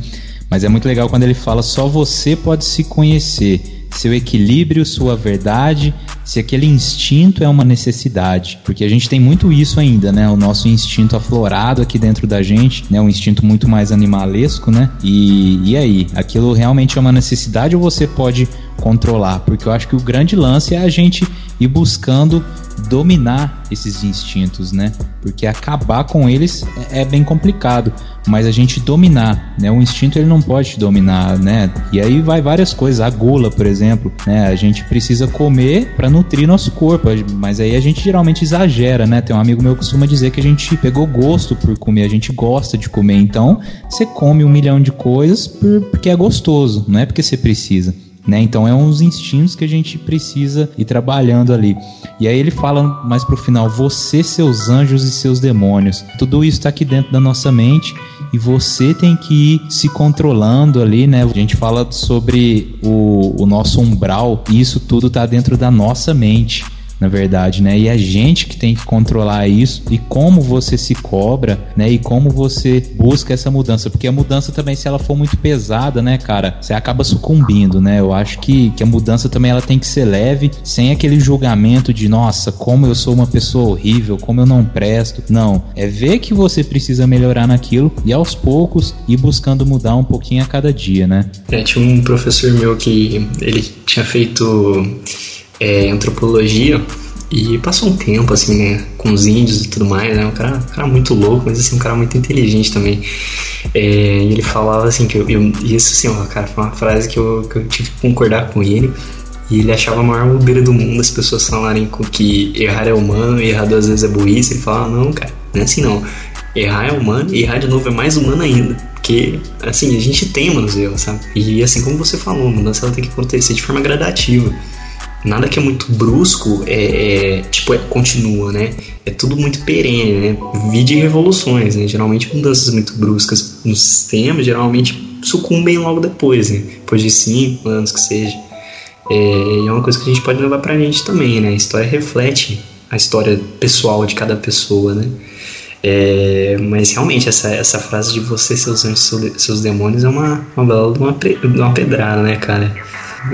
Mas é muito legal quando ele fala só você pode se conhecer, seu equilíbrio, sua verdade, se aquele instinto é uma necessidade, porque a gente tem muito isso ainda, né? O nosso instinto aflorado aqui dentro da gente, né? Um instinto muito mais animalesco, né? E, e aí, aquilo realmente é uma necessidade ou você pode controlar? Porque eu acho que o grande lance é a gente ir buscando dominar esses instintos, né? Porque acabar com eles é, é bem complicado, mas a gente dominar, né? O instinto ele não pode dominar, né? E aí vai várias coisas, a gula, por exemplo, né? A gente precisa comer para nutrir nosso corpo, mas aí a gente geralmente exagera, né? Tem um amigo meu que costuma dizer que a gente pegou gosto por comer, a gente gosta de comer, então você come um milhão de coisas porque é gostoso, não é porque você precisa. Né? Então é uns instintos que a gente precisa ir trabalhando ali. E aí ele fala mais pro final: você, seus anjos e seus demônios. Tudo isso está aqui dentro da nossa mente e você tem que ir se controlando ali, né? A gente fala sobre o, o nosso umbral e isso tudo está dentro da nossa mente na verdade, né? E a gente que tem que controlar isso e como você se cobra, né? E como você busca essa mudança, porque a mudança também, se ela for muito pesada, né, cara, você acaba sucumbindo, né? Eu acho que, que a mudança também ela tem que ser leve, sem aquele julgamento de, nossa, como eu sou uma pessoa horrível, como eu não presto. Não, é ver que você precisa melhorar naquilo e aos poucos ir buscando mudar um pouquinho a cada dia, né?
É, tinha um professor meu que ele tinha feito é, antropologia e passou um tempo, assim, né, com os índios e tudo mais, né, um cara, um cara muito louco, mas, assim, um cara muito inteligente também. É, e ele falava, assim, que eu, eu, isso, assim, ó, cara, foi uma frase que eu, que eu tive que concordar com ele, e ele achava a maior bobeira do mundo as pessoas falarem que errar é humano errar duas vezes é burrice. Ele falava, não, cara, não é assim não. Errar é humano e errar de novo é mais humano ainda. Porque, assim, a gente tem nos erros, sabe? E assim como você falou, a mudança ela tem que acontecer de forma gradativa nada que é muito brusco é, é tipo é, continua, né? É tudo muito perene, né? Vide revoluções, né? Geralmente mudanças muito bruscas no sistema geralmente sucumbem logo depois, né? Depois de cinco anos que seja. É, é uma coisa que a gente pode levar pra gente também, né? A história reflete a história pessoal de cada pessoa, né? É, mas realmente, essa, essa frase de você, seus anjos, seus demônios é uma, uma bela uma, uma pedrada, né, cara?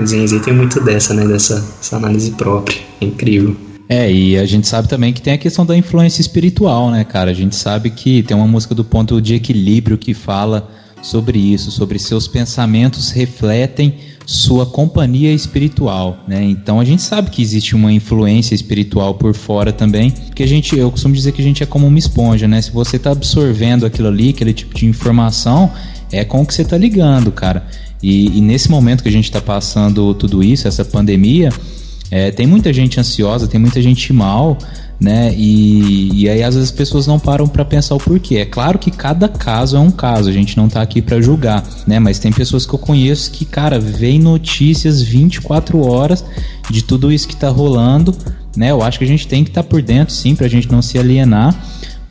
Zenzei tem muito dessa, né? Dessa análise própria. É incrível.
É, e a gente sabe também que tem a questão da influência espiritual, né, cara? A gente sabe que tem uma música do ponto de equilíbrio que fala sobre isso, sobre seus pensamentos refletem sua companhia espiritual, né? Então a gente sabe que existe uma influência espiritual por fora também, porque a gente, eu costumo dizer que a gente é como uma esponja, né? Se você está absorvendo aquilo ali, aquele tipo de informação, é com o que você está ligando, cara. E, e nesse momento que a gente está passando tudo isso, essa pandemia, é, tem muita gente ansiosa, tem muita gente mal, né? E, e aí às vezes as pessoas não param para pensar o porquê. É claro que cada caso é um caso, a gente não tá aqui para julgar, né? Mas tem pessoas que eu conheço que, cara, vem notícias 24 horas de tudo isso que tá rolando, né? Eu acho que a gente tem que estar tá por dentro, sim, pra gente não se alienar.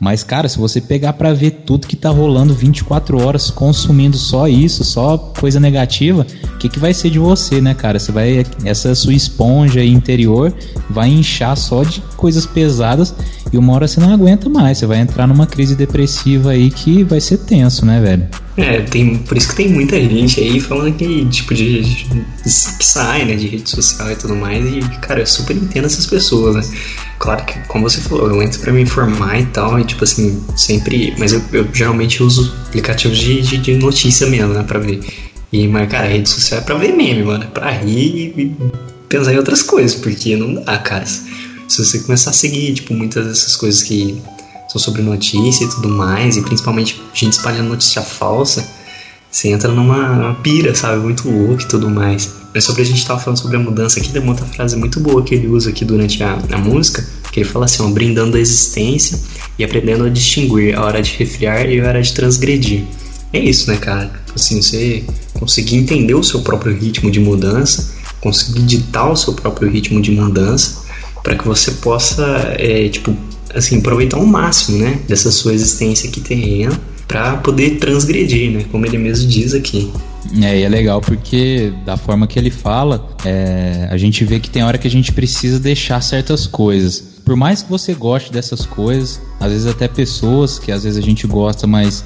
Mas, cara, se você pegar para ver tudo que tá rolando 24 horas consumindo só isso, só coisa negativa, o que, que vai ser de você, né, cara? Você vai. Essa sua esponja interior vai inchar só de coisas pesadas e uma hora você não aguenta mais. Você vai entrar numa crise depressiva aí que vai ser tenso, né, velho?
É, tem, por isso que tem muita gente aí falando que, tipo, de, de, que sai, né, de rede social e tudo mais. E, cara, eu super entendo essas pessoas, né? Claro que, como você falou, eu entro pra me informar e tal, e tipo assim, sempre. Mas eu, eu geralmente uso aplicativos de, de, de, notícia mesmo, né, pra ver. E, mas, cara, a rede social é pra ver meme, mano. É pra rir e pensar em outras coisas, porque não dá, cara. Se você começar a seguir, tipo, muitas dessas coisas que são sobre notícia e tudo mais, e principalmente gente espalhando notícia falsa, você entra numa, numa pira, sabe? Muito louco e tudo mais. Mas sobre a gente tava falando sobre a mudança aqui, tem uma outra frase muito boa que ele usa aqui durante a, a música, que ele fala assim, ó, brindando a existência e aprendendo a distinguir a hora de refriar e a hora de transgredir. É isso, né, cara? Assim, você conseguir entender o seu próprio ritmo de mudança, conseguir ditar o seu próprio ritmo de mudança, para que você possa, é, tipo, assim, aproveitar o máximo, né, dessa sua existência aqui terrena, para poder transgredir, né, como ele mesmo diz aqui.
É, e é legal porque da forma que ele fala, é, a gente vê que tem hora que a gente precisa deixar certas coisas. Por mais que você goste dessas coisas, às vezes até pessoas que às vezes a gente gosta, mas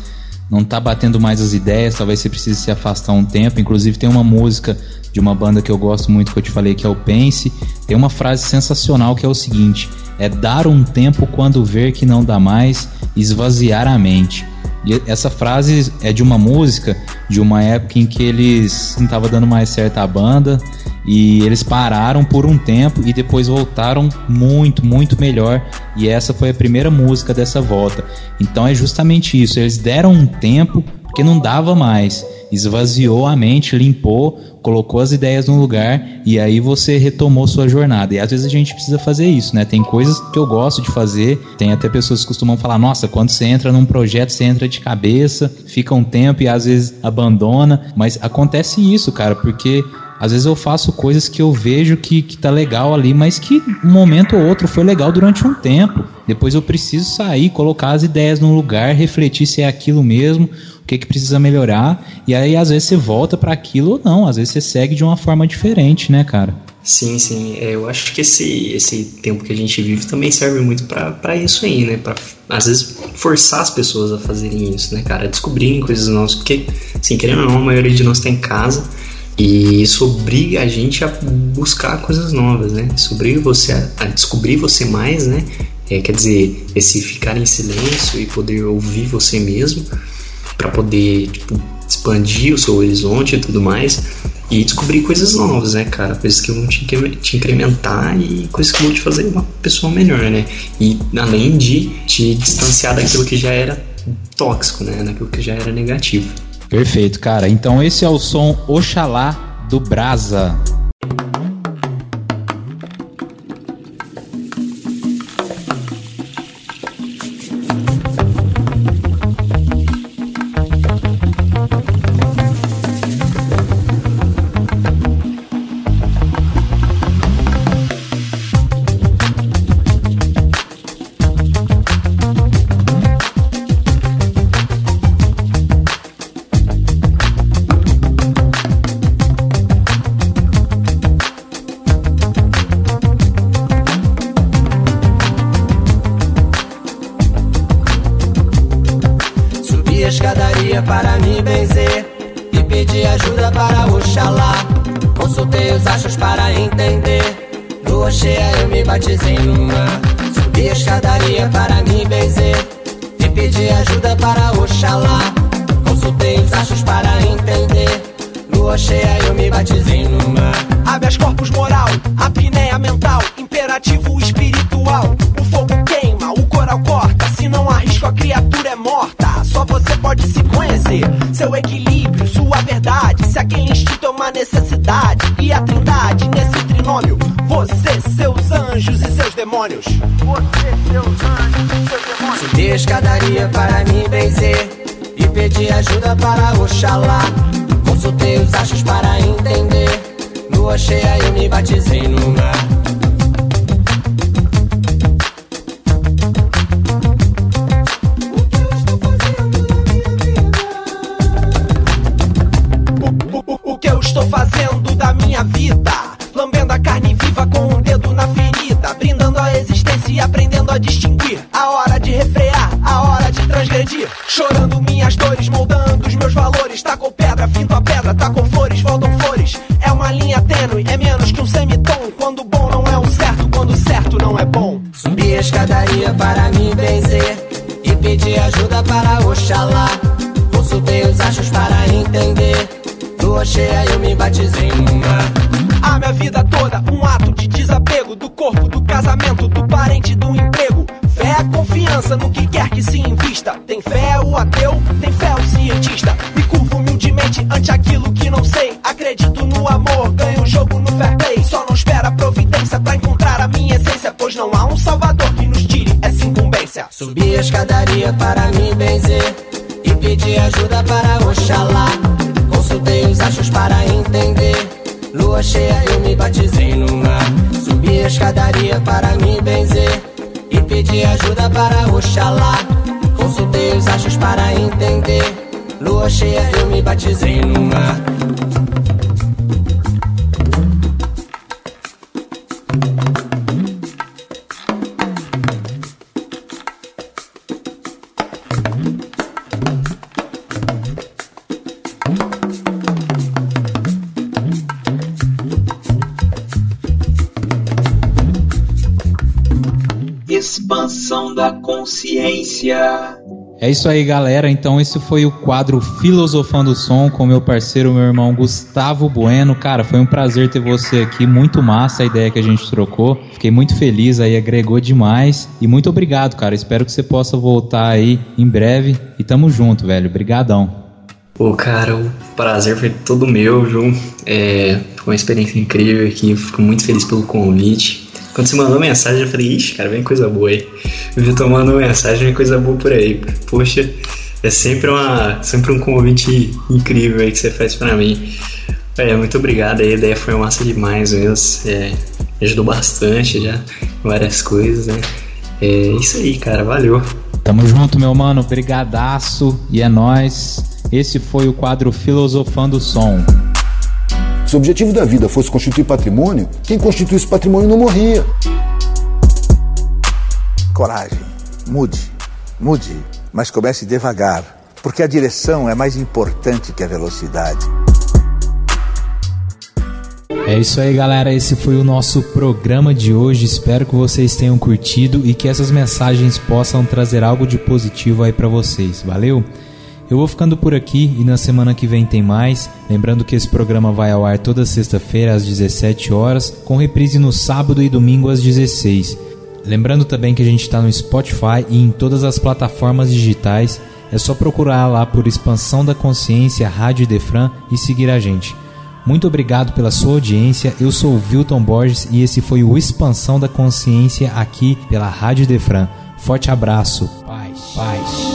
não tá batendo mais as ideias, talvez você precise se afastar um tempo. Inclusive tem uma música de uma banda que eu gosto muito que eu te falei que é o Pense, tem uma frase sensacional que é o seguinte: é dar um tempo quando ver que não dá mais, esvaziar a mente. E essa frase é de uma música de uma época em que eles não estavam dando mais certo a banda e eles pararam por um tempo e depois voltaram muito, muito melhor. E essa foi a primeira música dessa volta. Então é justamente isso. Eles deram um tempo porque não dava mais. Esvaziou a mente, limpou, colocou as ideias no lugar e aí você retomou sua jornada. E às vezes a gente precisa fazer isso, né? Tem coisas que eu gosto de fazer, tem até pessoas que costumam falar: nossa, quando você entra num projeto, você entra de cabeça, fica um tempo e às vezes abandona. Mas acontece isso, cara, porque às vezes eu faço coisas que eu vejo que, que tá legal ali, mas que um momento ou outro foi legal durante um tempo. Depois eu preciso sair, colocar as ideias no lugar, refletir se é aquilo mesmo, o que, que precisa melhorar. E aí às vezes você volta para aquilo ou não, às vezes você segue de uma forma diferente, né, cara?
Sim, sim. É, eu acho que esse, esse tempo que a gente vive também serve muito para isso aí, né? Pra, às vezes, forçar as pessoas a fazerem isso, né, cara? Descobrirem coisas novas. Porque, assim, querendo ou não, a maioria de nós está em casa e isso obriga a gente a buscar coisas novas, né? Isso obriga você a, a descobrir você mais, né? É, quer dizer, esse ficar em silêncio e poder ouvir você mesmo para poder tipo, expandir o seu horizonte e tudo mais e descobrir coisas novas, né, cara? Coisas que vão te, te incrementar e coisas que vão te fazer uma pessoa melhor, né? E além de te distanciar daquilo que já era tóxico, né? Daquilo que já era negativo.
Perfeito, cara. Então esse é o som Oxalá do Brasa.
Fazendo da minha vida? Lambendo a carne viva com um dedo na ferida. Brindando a existência e aprendendo a distinguir. A hora de refrear, a hora de transgredir. Chorando minhas dores, moldando os meus valores. Tacou pedra, finto a pedra, tacou flores, voltam flores. É uma linha tênue, é menos que um semitom. Quando bom não é o certo, quando o certo não é bom.
Subi a escadaria para me benzer e pedir ajuda para Oxalá. Consultei os achos para entender. Lua cheia eu me batizei no mar.
A minha vida toda, um ato de desapego do corpo, do casamento, do parente, do emprego. Fé é confiança no que quer que se invista. Tem fé o ateu, tem fé o cientista. Me curvo humildemente ante aquilo que não sei. Acredito no amor, ganho o jogo no fair play. Só não espera providência pra encontrar a minha essência. Pois não há um salvador que nos tire essa incumbência.
Subi a escadaria para me benzer e pedir ajuda para Oxalá. Consultei os achos para entender. Lua cheia eu me batizei no mar. Subi a escadaria para me benzer e pedir ajuda para Oxalá. Consultei os achos para entender. Lua cheia eu me batizei no mar.
Consciência.
É isso aí, galera. Então, esse foi o quadro Filosofando o Som com meu parceiro, meu irmão Gustavo Bueno. Cara, foi um prazer ter você aqui. Muito massa a ideia que a gente trocou. Fiquei muito feliz aí, agregou demais. E muito obrigado, cara. Espero que você possa voltar aí em breve. E tamo junto, velho. Brigadão.
Pô, cara, o prazer foi todo meu, João. É, foi uma experiência incrível aqui. Fico muito feliz pelo convite. Quando você mandou mensagem, eu falei, ixi, cara, vem coisa boa aí. Eu vi tomando mensagem, vem coisa boa por aí. Poxa, é sempre, uma, sempre um convite incrível aí que você faz pra mim. É, muito obrigado aí, a ideia foi massa demais mesmo. É, ajudou bastante já várias coisas, né? É isso aí, cara, valeu.
Tamo junto, meu mano. Brigadaço. E é nóis. Esse foi o quadro Filosofando o Som.
Se o objetivo da vida fosse constituir patrimônio, quem constituísse patrimônio não morria.
Coragem. Mude. Mude. Mas comece devagar. Porque a direção é mais importante que a velocidade.
É isso aí, galera. Esse foi o nosso programa de hoje. Espero que vocês tenham curtido e que essas mensagens possam trazer algo de positivo aí pra vocês. Valeu? Eu vou ficando por aqui e na semana que vem tem mais. Lembrando que esse programa vai ao ar toda sexta-feira às 17 horas, com reprise no sábado e domingo às 16. Lembrando também que a gente está no Spotify e em todas as plataformas digitais. É só procurar lá por Expansão da Consciência Rádio Defran e seguir a gente. Muito obrigado pela sua audiência. Eu sou o Wilton Borges e esse foi o Expansão da Consciência aqui pela Rádio Defran. Forte abraço. Paz. Paz.